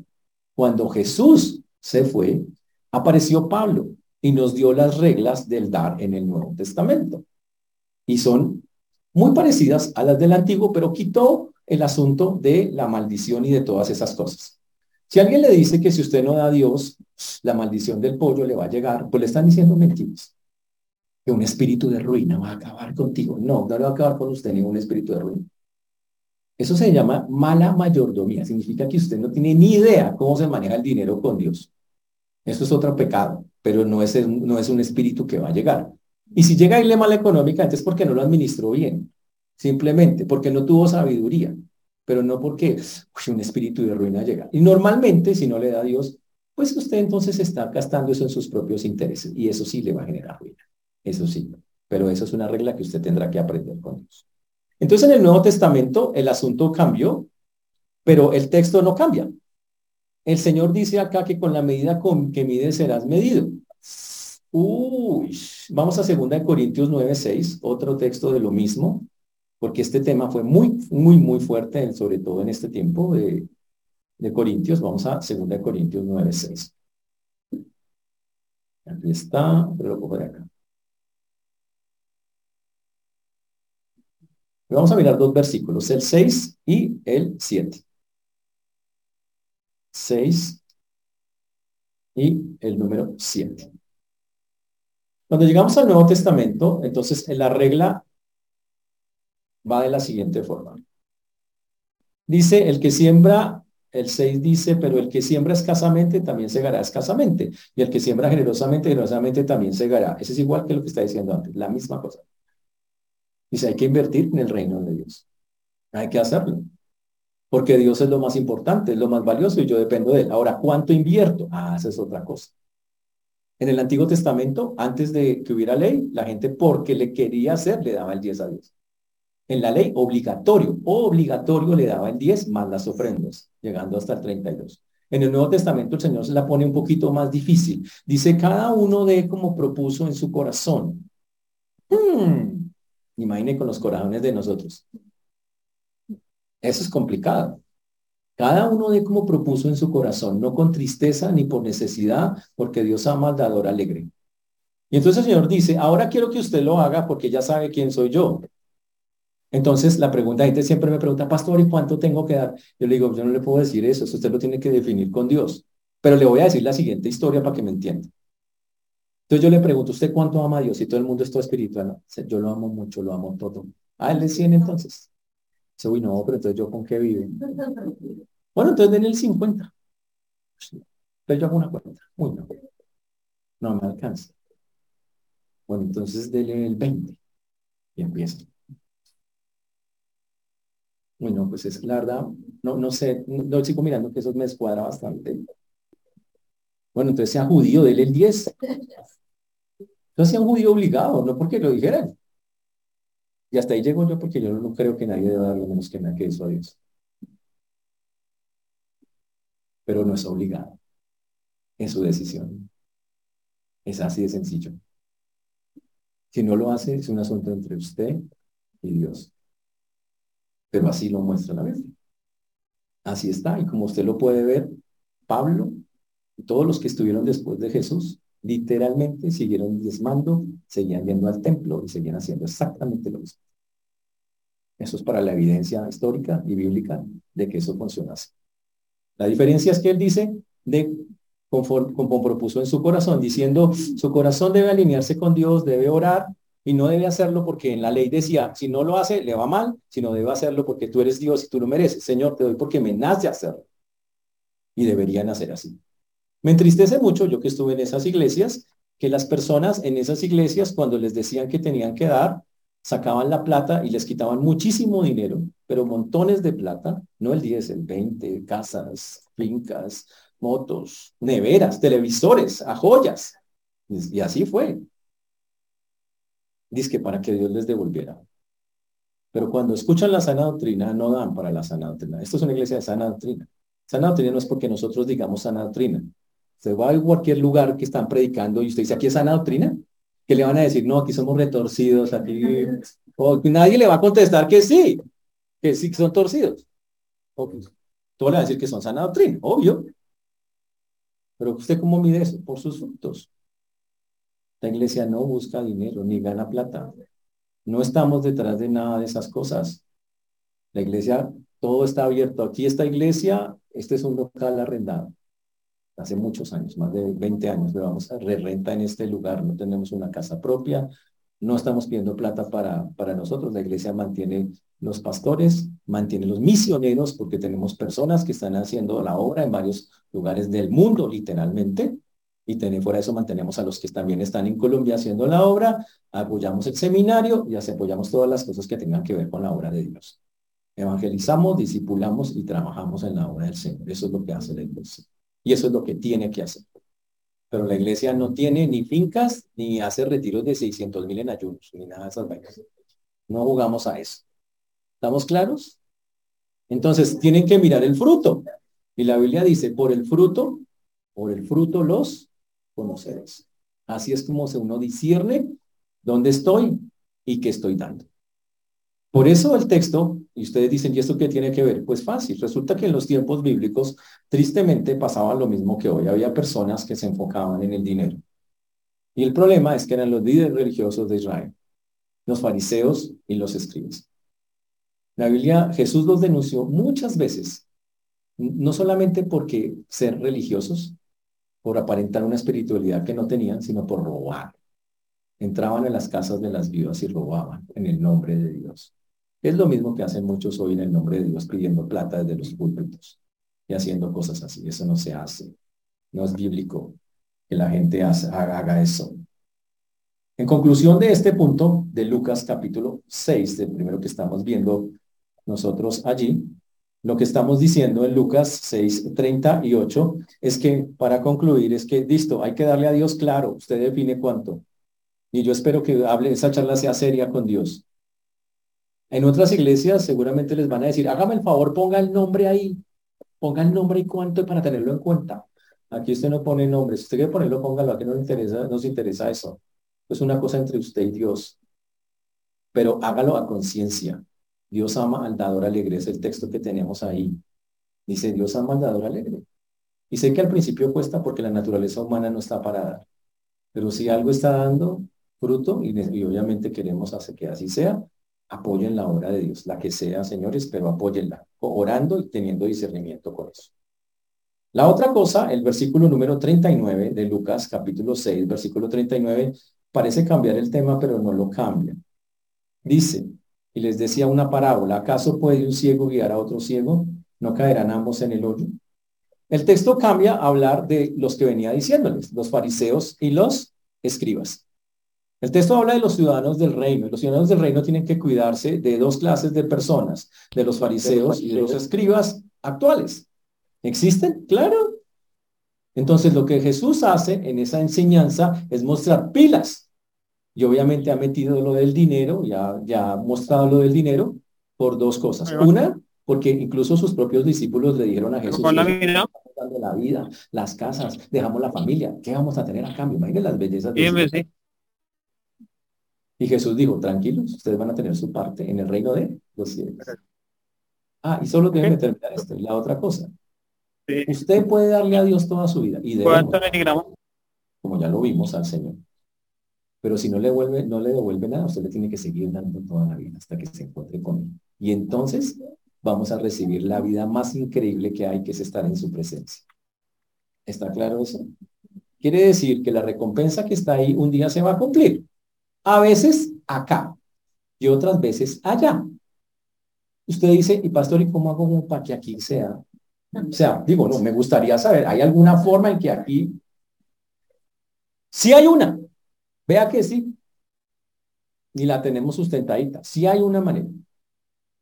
cuando Jesús se fue, apareció Pablo y nos dio las reglas del dar en el Nuevo Testamento. Y son muy parecidas a las del Antiguo, pero quitó el asunto de la maldición y de todas esas cosas. Si alguien le dice que si usted no da a Dios, la maldición del pollo le va a llegar, pues le están diciendo mentiras. Que un espíritu de ruina va a acabar contigo. No, no le va a acabar con usted ningún espíritu de ruina. Eso se llama mala mayordomía. Significa que usted no tiene ni idea cómo se maneja el dinero con Dios. Eso es otro pecado, pero no es, no es un espíritu que va a llegar. Y si llega a irle mal económicamente es porque no lo administró bien. Simplemente porque no tuvo sabiduría pero no porque un espíritu de ruina llega. Y normalmente, si no le da Dios, pues usted entonces está gastando eso en sus propios intereses y eso sí le va a generar ruina. Eso sí, pero eso es una regla que usted tendrá que aprender con Dios. Entonces en el Nuevo Testamento el asunto cambió, pero el texto no cambia. El Señor dice acá que con la medida con que mides serás medido. Uy, vamos a 2 Corintios 9:6, otro texto de lo mismo porque este tema fue muy, muy, muy fuerte, sobre todo en este tiempo de, de Corintios. Vamos a 2 Corintios 9, 6. Aquí está, pero lo pongo de acá. Vamos a mirar dos versículos, el 6 y el 7. 6 y el número 7. Cuando llegamos al Nuevo Testamento, entonces en la regla va de la siguiente forma. Dice, el que siembra, el 6 dice, pero el que siembra escasamente también segará escasamente. Y el que siembra generosamente, generosamente también segará. Ese es igual que lo que está diciendo antes, la misma cosa. Dice, hay que invertir en el reino de Dios. Hay que hacerlo. Porque Dios es lo más importante, es lo más valioso y yo dependo de él. Ahora, ¿cuánto invierto? Ah, esa es otra cosa. En el Antiguo Testamento, antes de que hubiera ley, la gente porque le quería hacer, le daba el 10 a Dios en la ley obligatorio, obligatorio le daba el 10 más las ofrendas, llegando hasta el 32. En el Nuevo Testamento el Señor se la pone un poquito más difícil. Dice, cada uno de como propuso en su corazón. Hmm. Imagine con los corazones de nosotros. Eso es complicado. Cada uno de como propuso en su corazón, no con tristeza ni por necesidad, porque Dios ama al dador alegre. Y entonces el Señor dice, ahora quiero que usted lo haga porque ya sabe quién soy yo. Entonces, la pregunta, la gente siempre me pregunta, pastor, ¿y cuánto tengo que dar? Yo le digo, yo no le puedo decir eso, eso usted lo tiene que definir con Dios. Pero le voy a decir la siguiente historia para que me entienda. Entonces yo le pregunto, ¿usted cuánto ama a Dios? Y todo el mundo es todo espiritual. Yo lo amo mucho, lo amo todo. Ah, él es 100 entonces. Dice, uy, no, pero entonces yo con qué vive. Bueno, entonces denle el 50. Entonces yo hago una cuenta. Uy, no. No me alcanza. Bueno, entonces denle el 20. Y empieza. Bueno, pues es la verdad, no, no sé, no, sigo mirando que eso me escuadra bastante. Bueno, entonces sea judío, déle el 10. No sea un judío obligado, no porque lo dijeran. Y hasta ahí llego yo porque yo no creo que nadie deba darle menos que nada que eso a Dios. Pero no es obligado. Es su decisión. Es así de sencillo. Si no lo hace, es un asunto entre usted y Dios pero así lo muestra la Biblia. Así está, y como usted lo puede ver, Pablo y todos los que estuvieron después de Jesús, literalmente siguieron diezmando, seguían yendo al templo y seguían haciendo exactamente lo mismo. Eso es para la evidencia histórica y bíblica de que eso funciona así. La diferencia es que él dice de conforme, como propuso en su corazón, diciendo su corazón debe alinearse con Dios, debe orar, y no debe hacerlo porque en la ley decía, si no lo hace, le va mal, sino debe hacerlo porque tú eres Dios y tú lo mereces. Señor, te doy porque me nace hacerlo. Y deberían hacer así. Me entristece mucho, yo que estuve en esas iglesias, que las personas en esas iglesias, cuando les decían que tenían que dar, sacaban la plata y les quitaban muchísimo dinero, pero montones de plata, no el 10, el 20, casas, fincas, motos, neveras, televisores, a joyas. Y así fue dice que para que Dios les devolviera. Pero cuando escuchan la sana doctrina, no dan para la sana doctrina. Esto es una iglesia de sana doctrina. Sana doctrina no es porque nosotros digamos sana doctrina. Usted va a cualquier lugar que están predicando y usted dice, ¿aquí es sana doctrina? Que le van a decir, no, aquí somos retorcidos, aquí... [LAUGHS] O nadie le va a contestar que sí, que sí que son torcidos. Todo le va a decir que son sana doctrina, obvio. Pero usted cómo mide eso? Por sus frutos. La iglesia no busca dinero ni gana plata. No estamos detrás de nada de esas cosas. La iglesia, todo está abierto. Aquí esta iglesia, este es un local arrendado. Hace muchos años, más de 20 años, vamos a re-renta en este lugar. No tenemos una casa propia, no estamos pidiendo plata para, para nosotros. La iglesia mantiene los pastores, mantiene los misioneros, porque tenemos personas que están haciendo la obra en varios lugares del mundo, literalmente. Y fuera de eso mantenemos a los que también están en Colombia haciendo la obra, apoyamos el seminario y apoyamos todas las cosas que tengan que ver con la obra de Dios. Evangelizamos, discipulamos y trabajamos en la obra del Señor. Eso es lo que hace la iglesia. Y eso es lo que tiene que hacer. Pero la iglesia no tiene ni fincas, ni hace retiros de 600 mil en ayunos, ni nada de esas vainas. No jugamos a eso. ¿Estamos claros? Entonces, tienen que mirar el fruto. Y la Biblia dice, por el fruto, por el fruto los conoceréis. Así es como se uno discierne dónde estoy y qué estoy dando. Por eso el texto, y ustedes dicen, ¿y esto qué tiene que ver? Pues fácil, resulta que en los tiempos bíblicos tristemente pasaba lo mismo que hoy. Había personas que se enfocaban en el dinero. Y el problema es que eran los líderes religiosos de Israel, los fariseos y los escribas. La Biblia, Jesús los denunció muchas veces, no solamente porque ser religiosos, por aparentar una espiritualidad que no tenían, sino por robar. Entraban en las casas de las viudas y robaban en el nombre de Dios. Es lo mismo que hacen muchos hoy en el nombre de Dios pidiendo plata desde los púlpitos y haciendo cosas así. Eso no se hace. No es bíblico que la gente haga eso. En conclusión de este punto de Lucas capítulo 6, del primero que estamos viendo nosotros allí, lo que estamos diciendo en Lucas 6, 38 es que, para concluir, es que, listo, hay que darle a Dios claro, usted define cuánto. Y yo espero que hable, esa charla sea seria con Dios. En otras iglesias seguramente les van a decir, hágame el favor, ponga el nombre ahí, ponga el nombre y cuánto para tenerlo en cuenta. Aquí usted no pone nombre, si usted quiere ponerlo, póngalo, aquí no le interesa, no se interesa eso. Es una cosa entre usted y Dios. Pero hágalo a conciencia. Dios ama al dador alegre, es el texto que tenemos ahí. Dice, Dios ama al dador alegre. Y sé que al principio cuesta porque la naturaleza humana no está para dar. Pero si algo está dando fruto, y obviamente queremos hacer que así sea, apoyen la obra de Dios, la que sea, señores, pero apóyenla, orando y teniendo discernimiento con eso. La otra cosa, el versículo número 39 de Lucas, capítulo 6, versículo 39, parece cambiar el tema, pero no lo cambia. Dice, y les decía una parábola, ¿acaso puede un ciego guiar a otro ciego? ¿No caerán ambos en el hoyo? El texto cambia a hablar de los que venía diciéndoles, los fariseos y los escribas. El texto habla de los ciudadanos del reino. Los ciudadanos del reino tienen que cuidarse de dos clases de personas, de los fariseos y de los escribas actuales. ¿Existen? Claro. Entonces lo que Jesús hace en esa enseñanza es mostrar pilas. Y obviamente ha metido lo del dinero, ya, ya ha mostrado lo del dinero por dos cosas. Una, porque incluso sus propios discípulos le dijeron a Jesús, la vida, la vida, las casas, dejamos la familia, ¿qué vamos a tener a cambio? Imagínense las bellezas de y Jesús dijo, tranquilos, ustedes van a tener su parte en el reino de los cielos. Ah, y solo deben terminar esto. Y la otra cosa. Usted puede darle a Dios toda su vida. Y debemos, como ya lo vimos al Señor. Pero si no le, vuelve, no le devuelve nada, usted le tiene que seguir dando toda la vida hasta que se encuentre con él. Y entonces vamos a recibir la vida más increíble que hay, que es estar en su presencia. ¿Está claro eso? Quiere decir que la recompensa que está ahí un día se va a cumplir. A veces acá y otras veces allá. Usted dice, y pastor, ¿y cómo hago para que aquí sea? O sea, digo, no, me gustaría saber, ¿hay alguna forma en que aquí... Sí hay una, vea que sí, y la tenemos sustentadita. Sí hay una manera.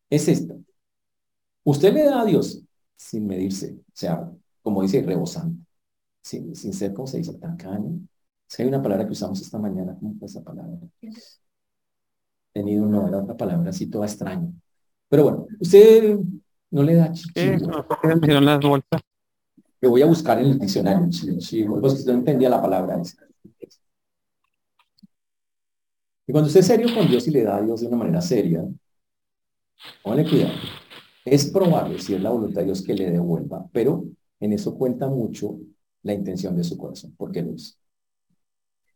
Es esta. Usted le da a Dios sin medirse, o sea, como dice, rebosando, sin, sin ser, como se dice, tacaño, si hay una palabra que usamos esta mañana, ¿cómo fue esa palabra? Tenido no, era otra palabra así toda extraña. Pero bueno, usted no le da vueltas. Lo voy a buscar en el diccionario. Si, si usted no entendía la palabra. Y cuando usted es serio con Dios y le da a Dios de una manera seria, póngale cuidado. Es probable, si es la voluntad de Dios, que le devuelva, pero en eso cuenta mucho la intención de su corazón, porque lo es.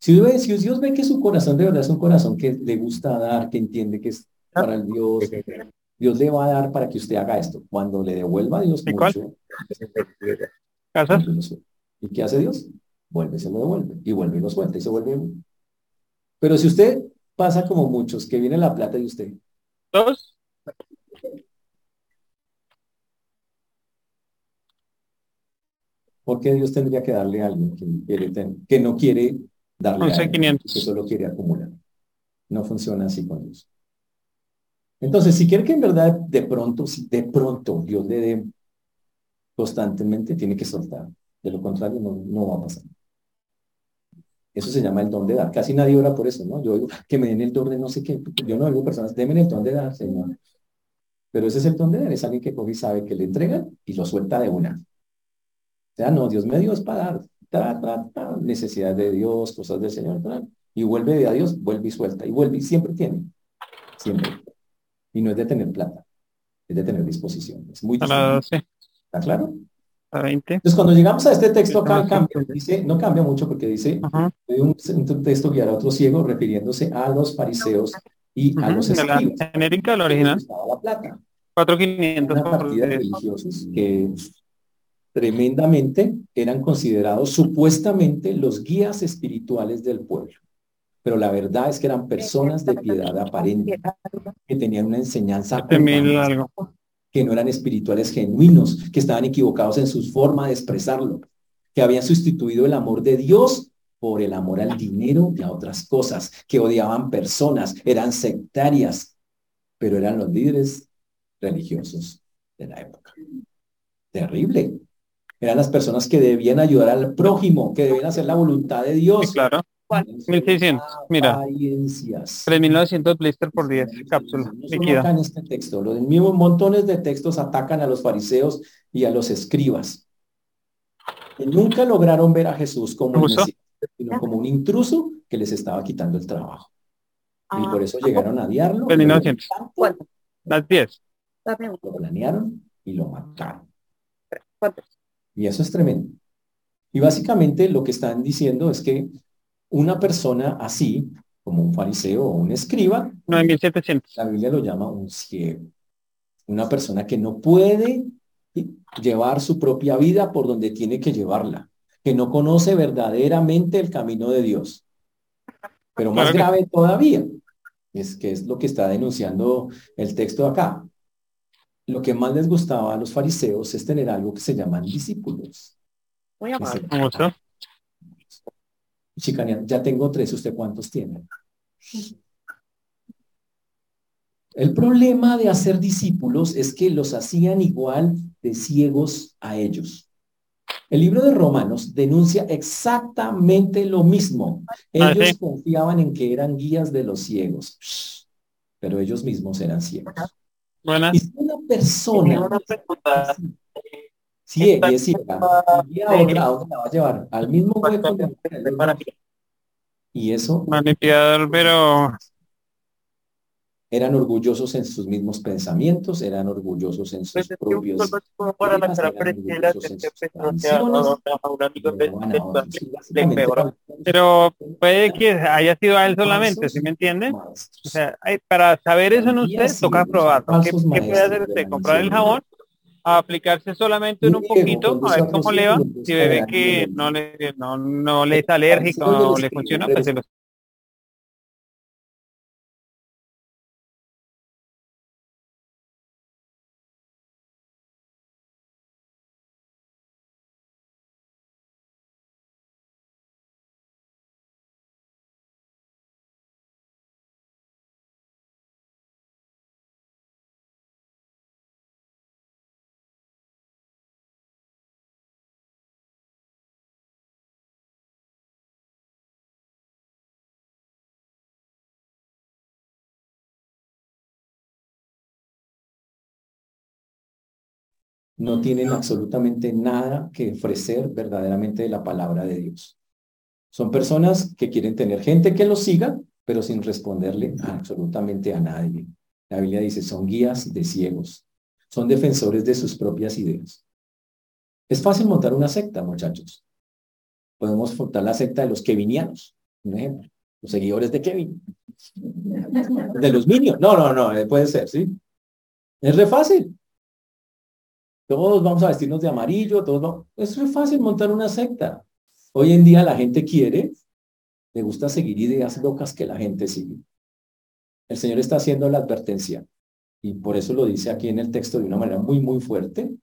Si Dios, ve que su corazón de verdad es un corazón que le gusta dar, que entiende que es para el Dios, Dios le va a dar para que usted haga esto. Cuando le devuelva a Dios mucho, ¿y qué hace Dios? Vuelve, se lo devuelve, y vuelve y lo suelta, y se vuelve. Pero si usted pasa como muchos, que viene la plata de usted. ¿Dos? ¿Por qué Dios tendría que darle a alguien que, quiere que no quiere darle a alguien, que solo quiere acumular? No funciona así con Dios. Entonces, si quiere que en verdad de pronto, si de pronto Dios le dé constantemente, tiene que soltar. De lo contrario, no, no va a pasar. Eso se llama el don de dar. Casi nadie ora por eso, ¿no? Yo digo, que me den el don de no sé qué. Yo no digo personas, denme el don de dar, Señor. Pero ese es el don de dar. Es alguien que coge y sabe que le entregan y lo suelta de una. O sea, no, Dios me dio es para dar. Necesidades de Dios, cosas del Señor. y vuelve de a Dios, vuelve y suelta. Y vuelve y siempre tiene. Siempre. Y no es de tener plata. Es de tener disposición. Es muy distinto. ¿Está claro? Entonces, cuando llegamos a este texto acá, cambia, dice, no cambia mucho porque dice, un, un, texto guiar a otro ciego refiriéndose a los fariseos y a los escribas. La genérica, la original. La plata. 4.500. Una partida de religiosos que tremendamente eran considerados supuestamente los guías espirituales del pueblo. Pero la verdad es que eran personas de piedad aparente, que tenían una enseñanza que no eran espirituales genuinos, que estaban equivocados en su forma de expresarlo, que habían sustituido el amor de Dios por el amor al dinero y a otras cosas, que odiaban personas, eran sectarias, pero eran los líderes religiosos de la época. Terrible. Eran las personas que debían ayudar al prójimo, que debían hacer la voluntad de Dios. claro. 1600, mira. 3900 blister por 10 cápsulas. No en este texto. Los mismos montones de textos atacan a los fariseos y a los escribas. Que nunca lograron ver a Jesús como un, sino como un intruso que les estaba quitando el trabajo. Y por eso llegaron a diarlo. 3900. Las 10. Lo planearon y lo mataron. Y eso es tremendo. Y básicamente lo que están diciendo es que una persona así, como un fariseo o un escriba, 9700. La Biblia lo llama un ciego. Una persona que no puede llevar su propia vida por donde tiene que llevarla, que no conoce verdaderamente el camino de Dios. Pero más grave todavía, es que es lo que está denunciando el texto acá. Lo que más les gustaba a los fariseos es tener algo que se llaman discípulos. Muy amable chicanear, ya tengo tres, ¿usted cuántos tiene? El problema de hacer discípulos es que los hacían igual de ciegos a ellos. El libro de Romanos denuncia exactamente lo mismo. Ellos confiaban en que eran guías de los ciegos, pero ellos mismos eran ciegos. Y si una persona Sí, es decir, y a otra, ¿a dónde la va a llevar? Al mismo hueco. Y eso. Manipulador, pero. Eran orgullosos en sus mismos pensamientos, eran orgullosos en sus propios. Pero puede que haya sido a él solamente, ¿sí me entiende? O sea, para saber eso en usted, toca probar. ¿Qué, ¿Qué puede hacer usted? Comprar el jabón a aplicarse solamente en un poquito, a ver cómo le va. Si ve que no le, no, no le es alérgico o le funciona, pues se lo no tienen absolutamente nada que ofrecer verdaderamente de la palabra de Dios. Son personas que quieren tener gente que los siga, pero sin responderle absolutamente a nadie. La Biblia dice, son guías de ciegos. son defensores de sus propias ideas. Es fácil montar una secta, muchachos. Podemos montar la secta de los kevinianos, un ejemplo, los seguidores de Kevin. De los minions. No, no, no, eh, puede ser, ¿sí? Es re fácil. Todos vamos a vestirnos de amarillo, todos Es re fácil montar una secta. Hoy en día la gente quiere, le gusta seguir ideas locas que la gente sigue. El Señor está haciendo la advertencia y por eso lo dice aquí en el texto de una manera muy, muy fuerte.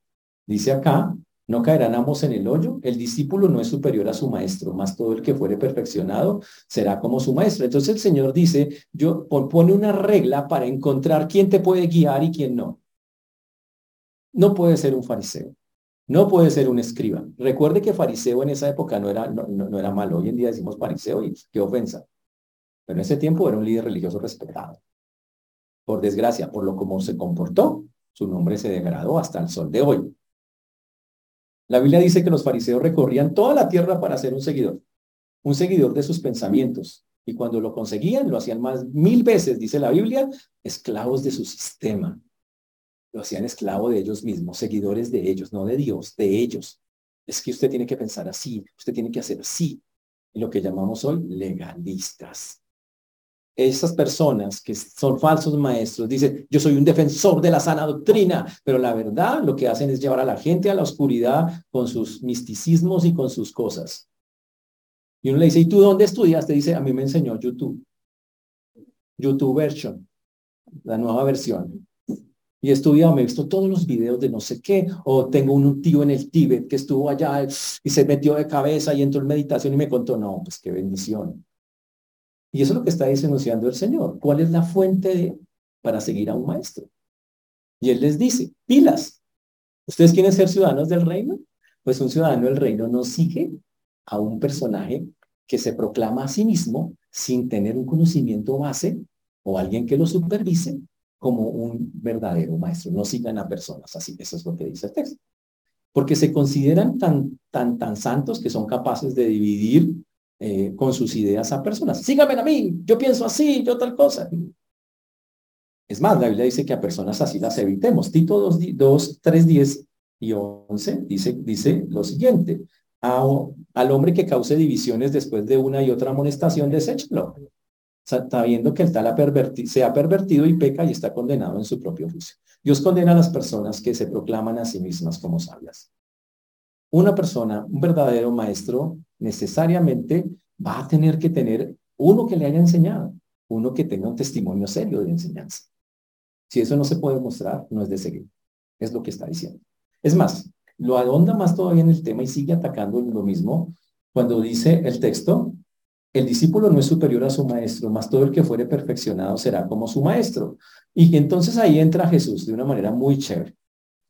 Dice acá, no caerán ambos en el hoyo. El discípulo no es superior a su maestro, más todo el que fuere perfeccionado será como su maestro. Entonces el Señor dice, yo pone una regla para encontrar quién te puede guiar y quién no. No puede ser un fariseo. No puede ser un escriba. Recuerde que fariseo en esa época no era, no, no era malo. Hoy en día decimos fariseo y qué ofensa. Pero en ese tiempo era un líder religioso respetado. Por desgracia, por lo como se comportó, su nombre se degradó hasta el sol de hoy. La Biblia dice que los fariseos recorrían toda la tierra para ser un seguidor, un seguidor de sus pensamientos. Y cuando lo conseguían, lo hacían más mil veces, dice la Biblia, esclavos de su sistema. Lo hacían esclavo de ellos mismos, seguidores de ellos, no de Dios, de ellos. Es que usted tiene que pensar así, usted tiene que hacer así. lo que llamamos hoy legalistas esas personas que son falsos maestros dicen, yo soy un defensor de la sana doctrina, pero la verdad lo que hacen es llevar a la gente a la oscuridad con sus misticismos y con sus cosas. Y uno le dice, ¿y tú dónde estudiaste? Dice, a mí me enseñó YouTube. YouTube version, la nueva versión. Y estudiado, me he visto todos los videos de no sé qué, o tengo un tío en el Tíbet que estuvo allá y se metió de cabeza y entró en meditación y me contó, no, pues qué bendición. Y eso es lo que está denunciando el Señor. ¿Cuál es la fuente para seguir a un maestro? Y Él les dice, pilas, ¿ustedes quieren ser ciudadanos del reino? Pues un ciudadano del reino no sigue a un personaje que se proclama a sí mismo sin tener un conocimiento base o alguien que lo supervise como un verdadero maestro. No sigan a personas así. Eso es lo que dice el texto. Porque se consideran tan, tan, tan santos que son capaces de dividir eh, con sus ideas a personas. Síganme a mí, yo pienso así, yo tal cosa. Es más, la Biblia dice que a personas así las evitemos. Tito 2, 2 3, 10 y 11 dice, dice lo siguiente. al hombre que cause divisiones después de una y otra amonestación, deséchelo. Sabiendo que el tal ha se ha pervertido y peca y está condenado en su propio juicio. Dios condena a las personas que se proclaman a sí mismas como sabias. Una persona, un verdadero maestro, necesariamente va a tener que tener uno que le haya enseñado, uno que tenga un testimonio serio de enseñanza. Si eso no se puede mostrar, no es de seguir. Es lo que está diciendo. Es más, lo adonda más todavía en el tema y sigue atacando lo mismo cuando dice el texto, el discípulo no es superior a su maestro, más todo el que fuere perfeccionado será como su maestro. Y entonces ahí entra Jesús de una manera muy chévere.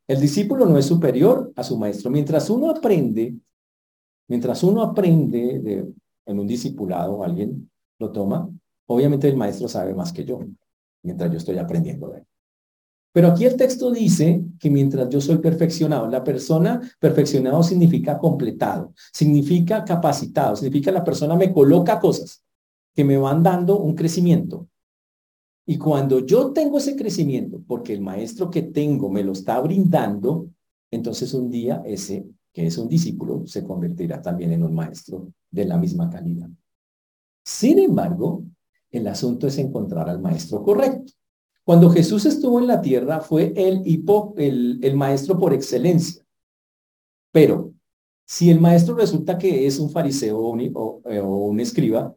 El discípulo no es superior a su maestro. Mientras uno aprende Mientras uno aprende de, en un discipulado, alguien lo toma, obviamente el maestro sabe más que yo, mientras yo estoy aprendiendo de él. Pero aquí el texto dice que mientras yo soy perfeccionado, la persona perfeccionado significa completado, significa capacitado, significa la persona me coloca cosas que me van dando un crecimiento. Y cuando yo tengo ese crecimiento, porque el maestro que tengo me lo está brindando, entonces un día ese que es un discípulo, se convertirá también en un maestro de la misma calidad. Sin embargo, el asunto es encontrar al maestro correcto. Cuando Jesús estuvo en la tierra, fue el, hipo, el, maestro por excelencia. Pero si el maestro resulta que es un fariseo o un, eh, escriba,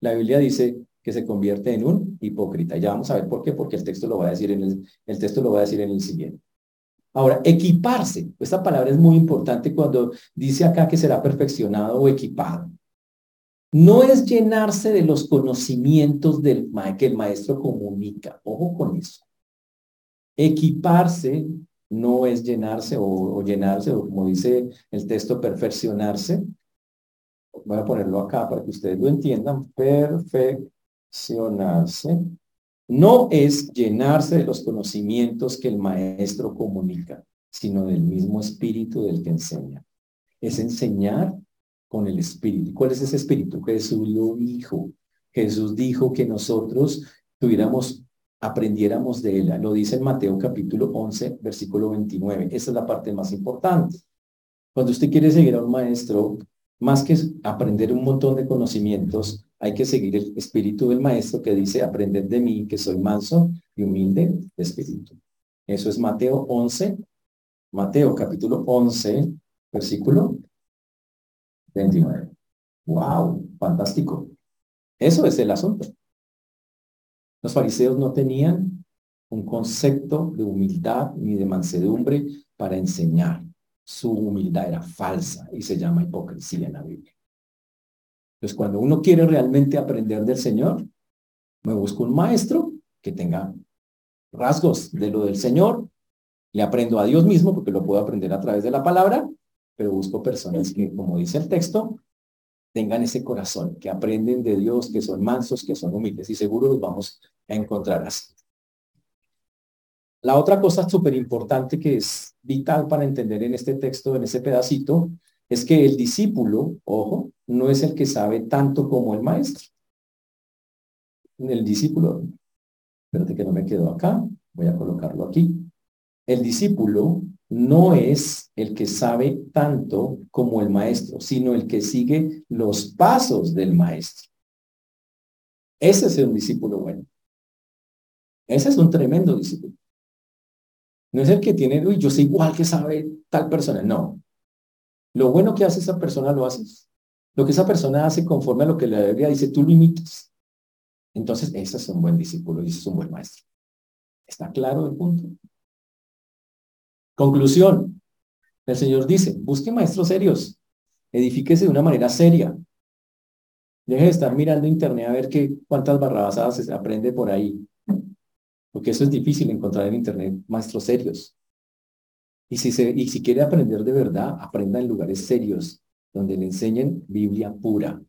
la Biblia dice que se convierte en un hipócrita. Ya vamos a ver por qué, porque el texto lo va a decir en el, el texto lo va a decir en el siguiente. Ahora, equiparse. Esta palabra es muy importante cuando dice acá que será perfeccionado o equipado. No es llenarse de los conocimientos del, que el maestro comunica. Ojo con eso. Equiparse no es llenarse o llenarse, o como dice el texto, perfeccionarse. Voy a ponerlo acá para que ustedes lo entiendan. Perfeccionarse no es llenarse de los conocimientos que el maestro comunica, sino del mismo espíritu del que enseña. Es enseñar con el espíritu. ¿Cuál es ese espíritu? Jesús lo dijo. Jesús dijo que nosotros tuviéramos aprendiéramos de él. Lo dice en Mateo capítulo 11, versículo 29. Esa es la parte más importante. Cuando usted quiere seguir a un maestro, más que aprender un montón de conocimientos, hay que seguir el espíritu del maestro que dice, aprended de mí, que soy manso y humilde de espíritu. Eso es Mateo 11, Mateo capítulo 11, versículo 29. ¡Wow! Fantástico. Eso es el asunto. Los fariseos no tenían un concepto de humildad ni de mansedumbre para enseñar. Su humildad era falsa y se llama hipocresía en la Biblia. Entonces, cuando uno quiere realmente aprender del Señor, me busco un maestro que tenga rasgos de lo del Señor, le aprendo a Dios mismo porque lo puedo aprender a través de la palabra, pero busco personas que, como dice el texto, tengan ese corazón, que aprenden de Dios, que son mansos, que son humildes y seguro los vamos a encontrar así. La otra cosa súper importante que es vital para entender en este texto, en ese pedacito, es que el discípulo, ojo, no es el que sabe tanto como el maestro. El discípulo, espérate que no me quedo acá, voy a colocarlo aquí. El discípulo no es el que sabe tanto como el maestro, sino el que sigue los pasos del maestro. Ese es un discípulo bueno. Ese es un tremendo discípulo. No es el que tiene, uy, yo soy igual que sabe tal persona. No. Lo bueno que hace esa persona lo haces. Lo que esa persona hace conforme a lo que la Biblia dice, tú lo imitas. Entonces, ese es un buen discípulo y ese es un buen maestro. ¿Está claro el punto? Conclusión. El Señor dice, busque maestros serios, edifíquese de una manera seria. Deje de estar mirando internet a ver qué, cuántas barrabasadas se aprende por ahí. Porque eso es difícil encontrar en internet maestros serios. Y si, se, y si quiere aprender de verdad, aprenda en lugares serios, donde le enseñen Biblia pura,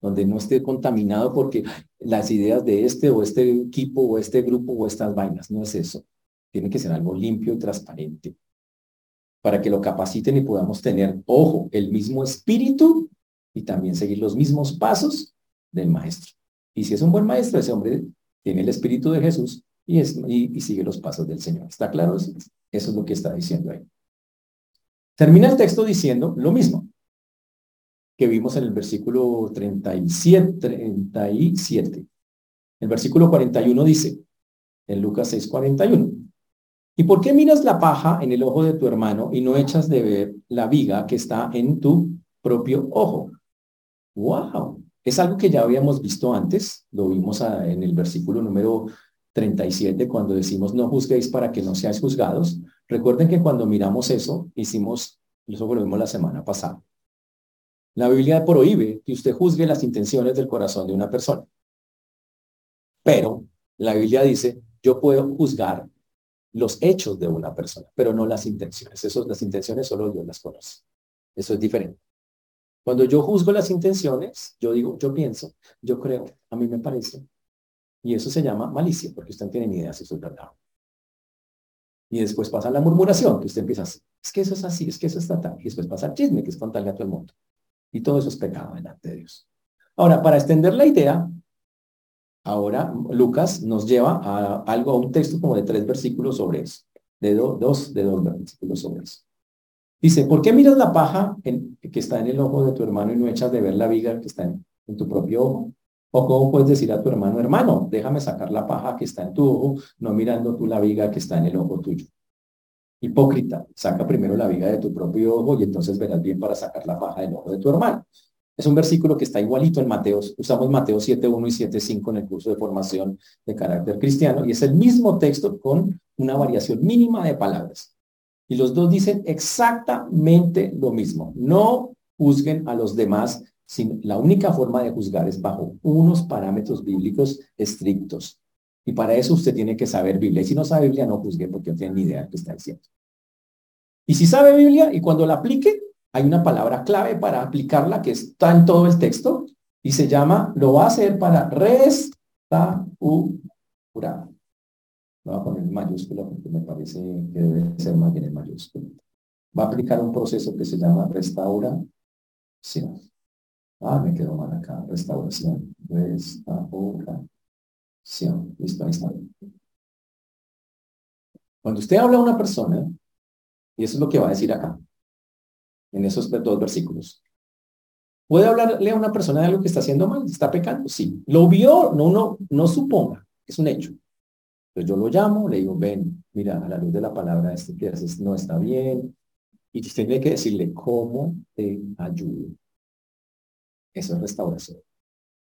donde no esté contaminado porque las ideas de este o este equipo o este grupo o estas vainas, no es eso. Tiene que ser algo limpio y transparente para que lo capaciten y podamos tener, ojo, el mismo espíritu y también seguir los mismos pasos del maestro. Y si es un buen maestro, ese hombre tiene el espíritu de Jesús y, es, y, sigue los pasos del Señor. ¿Está claro? Eso es lo que está diciendo ahí. Termina el texto diciendo lo mismo que vimos en el versículo 37. 37. El versículo 41 dice, en Lucas 6, 41, ¿Y por qué miras la paja en el ojo de tu hermano y no echas de ver la viga que está en tu propio ojo? ¡Wow! Es algo que ya habíamos visto antes, lo vimos en el versículo número 37 cuando decimos no juzguéis para que no seáis juzgados. Recuerden que cuando miramos eso, hicimos, eso lo vimos la semana pasada. La Biblia prohíbe que usted juzgue las intenciones del corazón de una persona. Pero la Biblia dice, yo puedo juzgar los hechos de una persona, pero no las intenciones. Eso, las intenciones solo Dios las conoce. Eso es diferente. Cuando yo juzgo las intenciones, yo digo, yo pienso, yo creo, a mí me parece. Y eso se llama malicia, porque usted no tiene ni idea si eso es verdad. Y después pasa la murmuración, que usted empieza es que eso es así, es que eso está tal. Y después pasa el chisme, que es contarle a todo el mundo. Y todo eso es pecado delante de Dios. Ahora, para extender la idea, Ahora Lucas nos lleva a algo, a un texto como de tres versículos sobre eso, de dos, de dos versículos sobre eso. Dice, ¿por qué miras la paja que está en el ojo de tu hermano y no echas de ver la viga que está en, tu propio ojo? ¿O cómo puedes decir a tu hermano, hermano, déjame sacar la paja que está en tu ojo, no mirando tú la viga que está en el ojo tuyo? Hipócrita, saca primero la viga de tu propio ojo y entonces verás bien para sacar la paja del ojo de tu hermano. Es un versículo que está igualito en Mateo. Usamos Mateo 7.1 y 7.5 en el curso de formación de carácter cristiano y es el mismo texto con una variación mínima de palabras. Y los dos dicen exactamente lo mismo. No juzguen a los demás, sin, la única forma de juzgar es bajo unos parámetros bíblicos estrictos. Y para eso usted tiene que saber Biblia. Y si no sabe Biblia, no juzgue porque no tiene ni idea de qué está diciendo. Y si sabe Biblia y cuando la aplique, hay una palabra clave para aplicarla que está en todo el texto y se llama, lo va a hacer para restaurar. Lo voy a poner mayúscula porque me parece que debe ser más bien en mayúscula. Va a aplicar un proceso que se llama restauración. Ah, me quedó mal acá. Restauración. Restauración. Listo, ahí está. Cuando usted habla a una persona, y eso es lo que va a decir acá, en esos dos versículos, ¿puede hablarle a una persona de algo que está haciendo mal? ¿Está pecando? Sí. ¿Lo vio? No, no, no suponga, es un hecho. Entonces yo lo llamo, le digo, ven, mira, a la luz de la palabra, este que haces no está bien. Y tiene que decirle, ¿cómo te ayudo? Eso es restauración.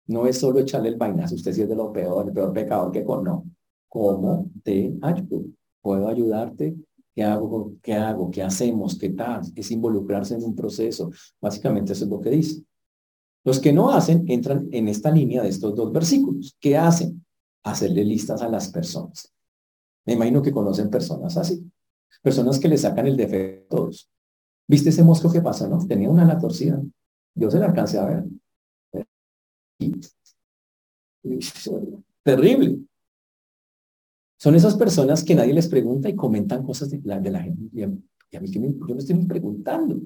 No es solo echarle el vainazo, usted sí es de lo peor, el peor pecador que con no. ¿Cómo te ayudo? ¿Puedo ayudarte? ¿Qué hago? ¿Qué hago? ¿Qué hacemos? ¿Qué tal? Es involucrarse en un proceso. Básicamente eso es lo que dice. Los que no hacen entran en esta línea de estos dos versículos. ¿Qué hacen? Hacerle listas a las personas. Me imagino que conocen personas así. Personas que le sacan el defecto a todos. ¿Viste ese mosco que pasa, no? Tenía una ala torcida. Yo se la alcancé a ver. Terrible. Son esas personas que nadie les pregunta y comentan cosas de la, de la gente. Y a, mí que yo me estoy preguntando.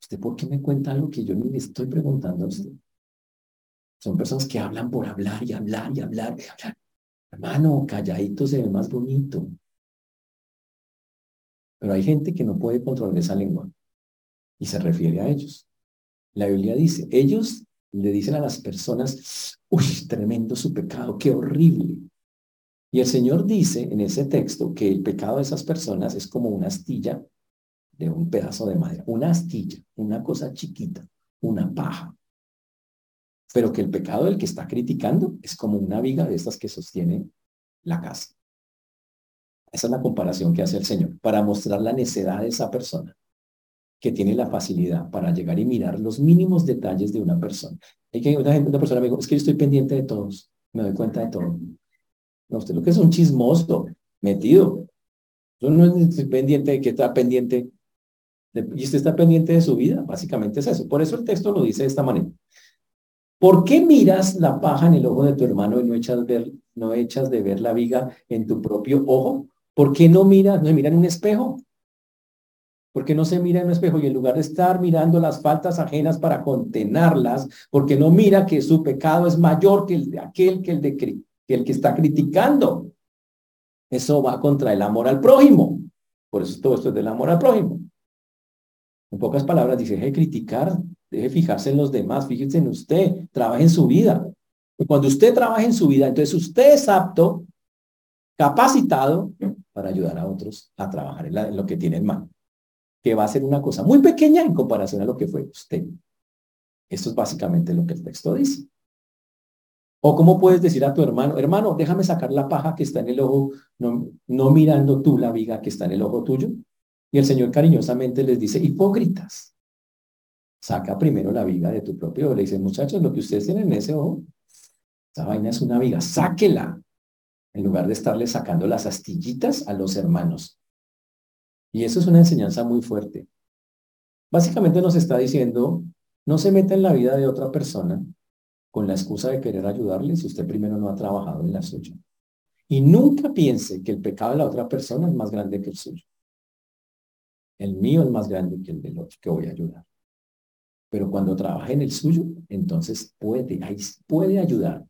¿Usted por qué me cuenta algo que yo ni le estoy preguntando a usted? Son personas que hablan por hablar y hablar y hablar y hablar. Hermano, calladito se ve más bonito. Pero hay gente que no puede controlar esa lengua y se refiere a ellos. La Biblia dice, ellos le dicen a las personas, uy, tremendo su pecado, qué horrible. Y el Señor dice en ese texto que el pecado de esas personas es como una astilla de un pedazo de madera, una astilla, una cosa chiquita, una paja. Pero que el pecado del que está criticando es como una viga de estas que sostiene la casa. Esa es la comparación que hace el Señor para mostrar la necedad de esa persona que tiene la facilidad para llegar y mirar los mínimos detalles de una persona. Hay que una, persona me es que yo estoy pendiente de todos, me doy cuenta de todo. No, usted lo que es un chismoso, metido. Yo no estoy pendiente de que está pendiente, y usted está pendiente de su vida, básicamente es eso. Por eso el texto lo dice de esta manera. ¿Por qué miras la paja en el ojo de tu hermano y no echas, no echas de ver la viga en tu propio ojo? ¿Por qué no miras, no miras en un espejo? porque no se mira en un espejo y en lugar de estar mirando las faltas ajenas para condenarlas, porque no mira que su pecado es mayor que el de aquel que el, de, que el que está criticando. Eso va contra el amor al prójimo. Por eso todo esto es del amor al prójimo. En pocas palabras, dice, deje de criticar, deje fijarse en los demás, fíjese en usted, trabaje en su vida. Y cuando usted trabaja en su vida, entonces usted es apto, capacitado para ayudar a otros a trabajar en, en lo que tienen mal que va a ser una cosa muy pequeña en comparación a lo que fue usted. Esto es básicamente lo que el texto dice. O cómo puedes decir a tu hermano, hermano, déjame sacar la paja que está en el ojo, no, mirando tú la viga que está en el ojo tuyo. Y el Señor cariñosamente les dice, hipócritas, saca primero la viga de tu propio ojo. Le dice, muchachos, lo que ustedes tienen en ese ojo, esa vaina es una viga, sáquela, en lugar de estarle sacando las astillitas a los hermanos. Y eso es una enseñanza muy fuerte. Básicamente nos está diciendo, no se meta en la vida de otra persona con la excusa de querer ayudarle si usted primero no ha trabajado en la suya. Y nunca piense que el pecado de la otra persona es más grande que el suyo. El mío es más grande que el del otro que voy a ayudar. Pero cuando trabaje en el suyo, entonces puede, ahí puede ayudar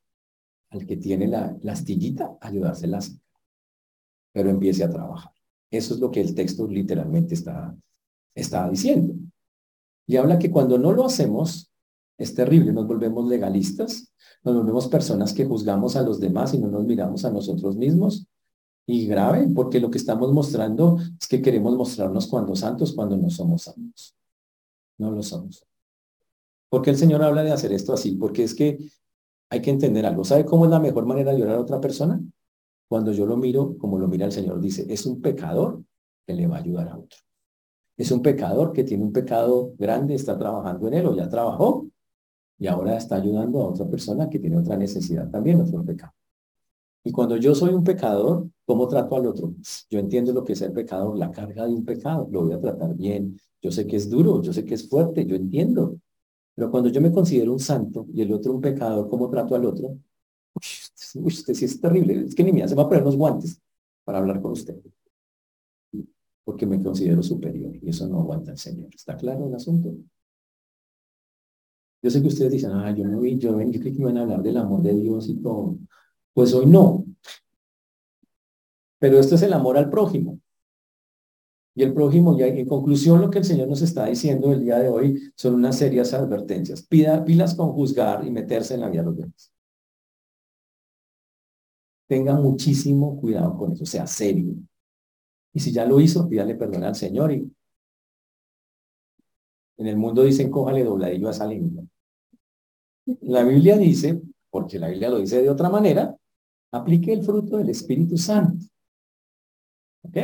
al que tiene la, la astillita, ayudárselas. Pero empiece a trabajar. Eso es lo que el texto literalmente está, está diciendo. Y habla que cuando no lo hacemos, es terrible, nos volvemos legalistas, nos volvemos personas que juzgamos a los demás y no nos miramos a nosotros mismos. Y grave, porque lo que estamos mostrando es que queremos mostrarnos cuando santos, cuando no somos santos. No lo somos. porque el Señor habla de hacer esto así? Porque es que hay que entender algo. ¿Sabe cómo es la mejor manera de ayudar a otra persona? Cuando yo lo miro, como lo mira el Señor, dice, es un pecador que le va a ayudar a otro. Es un pecador que tiene un pecado grande, está trabajando en él o ya trabajó y ahora está ayudando a otra persona que tiene otra necesidad también, otro pecado. Y cuando yo soy un pecador, ¿cómo trato al otro? Yo entiendo lo que es el pecado, la carga de un pecado, lo voy a tratar bien. Yo sé que es duro, yo sé que es fuerte, yo entiendo. Pero cuando yo me considero un santo y el otro un pecador, ¿cómo trato al otro? Uy, usted sí es terrible. Es que ni me hace va a poner los guantes para hablar con usted. Porque me considero superior y eso no aguanta el Señor. ¿Está claro el asunto? Yo sé que ustedes dicen, ah, yo no vi, yo, yo creí que iban a hablar del amor de Dios y todo. Pues hoy no. Pero esto es el amor al prójimo. Y el prójimo, ya en conclusión, lo que el Señor nos está diciendo el día de hoy son unas serias advertencias. Pida, pilas con juzgar y meterse en la vida de los demás. Tenga muchísimo cuidado con eso, sea serio. Y si ya lo hizo, pídale perdón al Señor. Y en el mundo dicen, cójale dobladillo a esa lengua. La Biblia dice, porque la Biblia lo dice de otra manera, aplique el fruto del Espíritu Santo. ¿Ok?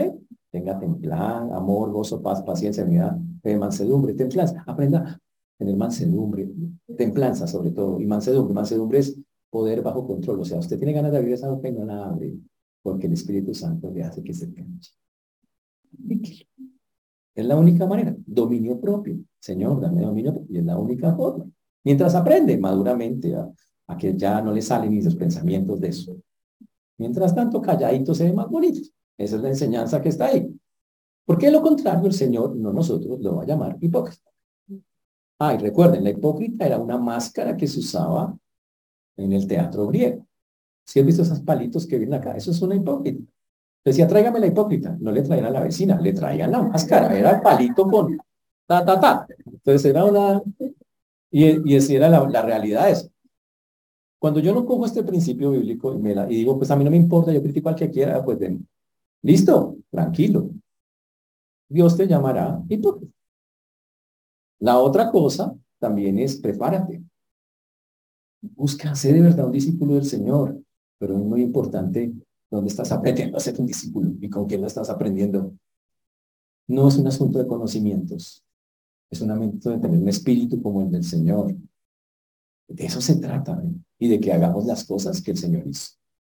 Tenga templanza, amor, gozo, paz, paciencia, unidad, mansedumbre, templanza. Aprenda tener mansedumbre, templanza sobre todo, y mansedumbre. Mansedumbre es poder bajo control. O sea, usted tiene ganas de abrir esa boca y no la abre, porque el Espíritu Santo le hace que se canche. Es la única manera. Dominio propio. Señor, dame dominio propio. Y es la única forma. Mientras aprende maduramente a, que ya no le salen ni los pensamientos de eso. Mientras tanto, calladito se ve más bonito. Esa es la enseñanza que está ahí. Porque lo contrario, el Señor, no nosotros, lo va a llamar hipócrita. Ah, y recuerden, la hipócrita era una máscara que se usaba en el teatro griego. Si has visto esos palitos que vienen acá, eso es una hipócrita. Decía, tráigame la hipócrita. No le traían a la vecina, le traían la máscara. Era palito con ta, ta, ta. Entonces era una... Y, y esa era la, realidad eso. Cuando yo no cojo este principio bíblico y, me la, y digo, pues a mí no me importa, yo critico al que quiera, pues de, listo, tranquilo. Dios te llamará hipócrita. La otra cosa también es prepárate. Busca ser de verdad un discípulo del Señor, pero es muy importante dónde estás aprendiendo a ser un discípulo y con quién lo estás aprendiendo. No es un asunto de conocimientos, es un asunto de tener un espíritu como el del Señor. De eso se trata ¿eh? y de que hagamos las cosas que el Señor hizo,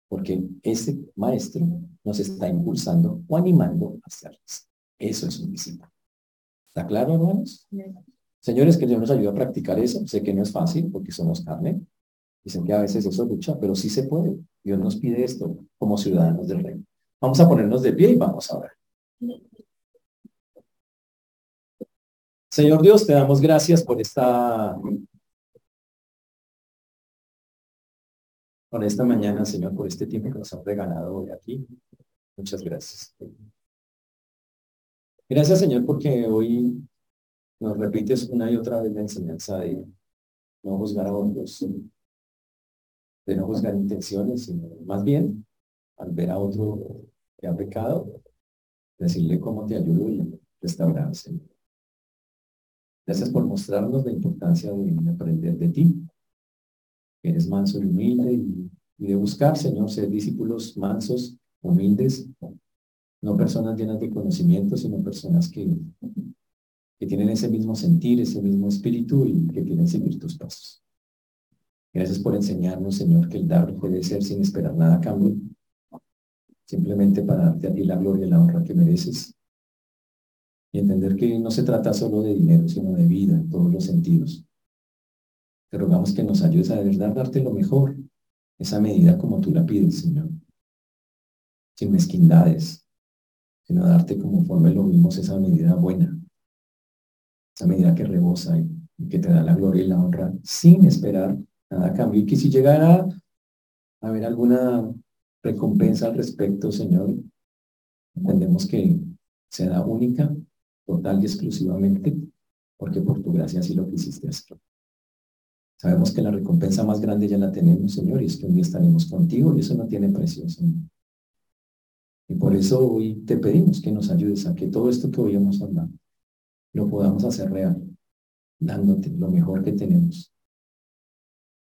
porque ese maestro nos está impulsando o animando a hacerlas. Eso es un discípulo. ¿Está claro, hermanos? Señores, que Dios nos ayude a practicar eso. Sé que no es fácil porque somos carne. Dicen que a veces eso lucha, pero sí se puede. Dios nos pide esto como ciudadanos del reino. Vamos a ponernos de pie y vamos a ver. Señor Dios, te damos gracias por esta por esta mañana, Señor, por este tiempo que nos han regalado hoy aquí. Muchas gracias. Gracias, Señor, porque hoy nos repites una y otra vez la enseñanza de no juzgar a otros, de no juzgar intenciones, sino más bien al ver a otro que ha pecado, decirle cómo te ayudo y restaurarse. Gracias por mostrarnos la importancia de aprender de ti, que eres manso y humilde, y, de buscar, Señor, ser discípulos mansos, humildes, no personas llenas de conocimiento, sino personas que, que tienen ese mismo sentir, ese mismo espíritu y que quieren seguir tus pasos. Gracias por enseñarnos, Señor, que el dar puede ser sin esperar nada a cambio, simplemente para darte a ti la gloria y la honra que mereces. Y entender que no se trata solo de dinero, sino de vida en todos los sentidos. Te rogamos que nos ayudes a de verdad darte lo mejor, esa medida como tú la pides, Señor. Sin mezquindades, sino darte conforme lo vimos esa medida buena, esa medida que rebosa y, que te da la gloria y la honra sin esperar nada a cambio. Y que si llegara a haber alguna recompensa al respecto, Señor, entendemos que se da única, total y exclusivamente, porque por tu gracia así lo quisiste hacer. Sabemos que la recompensa más grande ya la tenemos, Señor, y es que un día estaremos contigo y eso no tiene precio, Señor. Y por eso hoy te pedimos que nos ayudes a que todo esto que hoy hemos hablado lo podamos hacer real, dándote lo mejor que tenemos.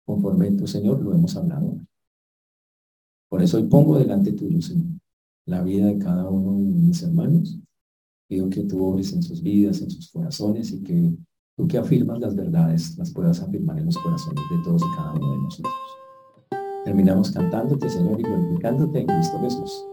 Conforme tu Señor lo hemos hablado. Por eso hoy pongo delante tuyo, Señor, la vida de cada uno de mis hermanos. Pido que tú obres en sus vidas, en sus corazones y que Tú que afirmas las verdades, las puedas afirmar en los corazones de todos y cada uno de nosotros. Terminamos cantándote, Señor, y glorificándote en Cristo Jesús.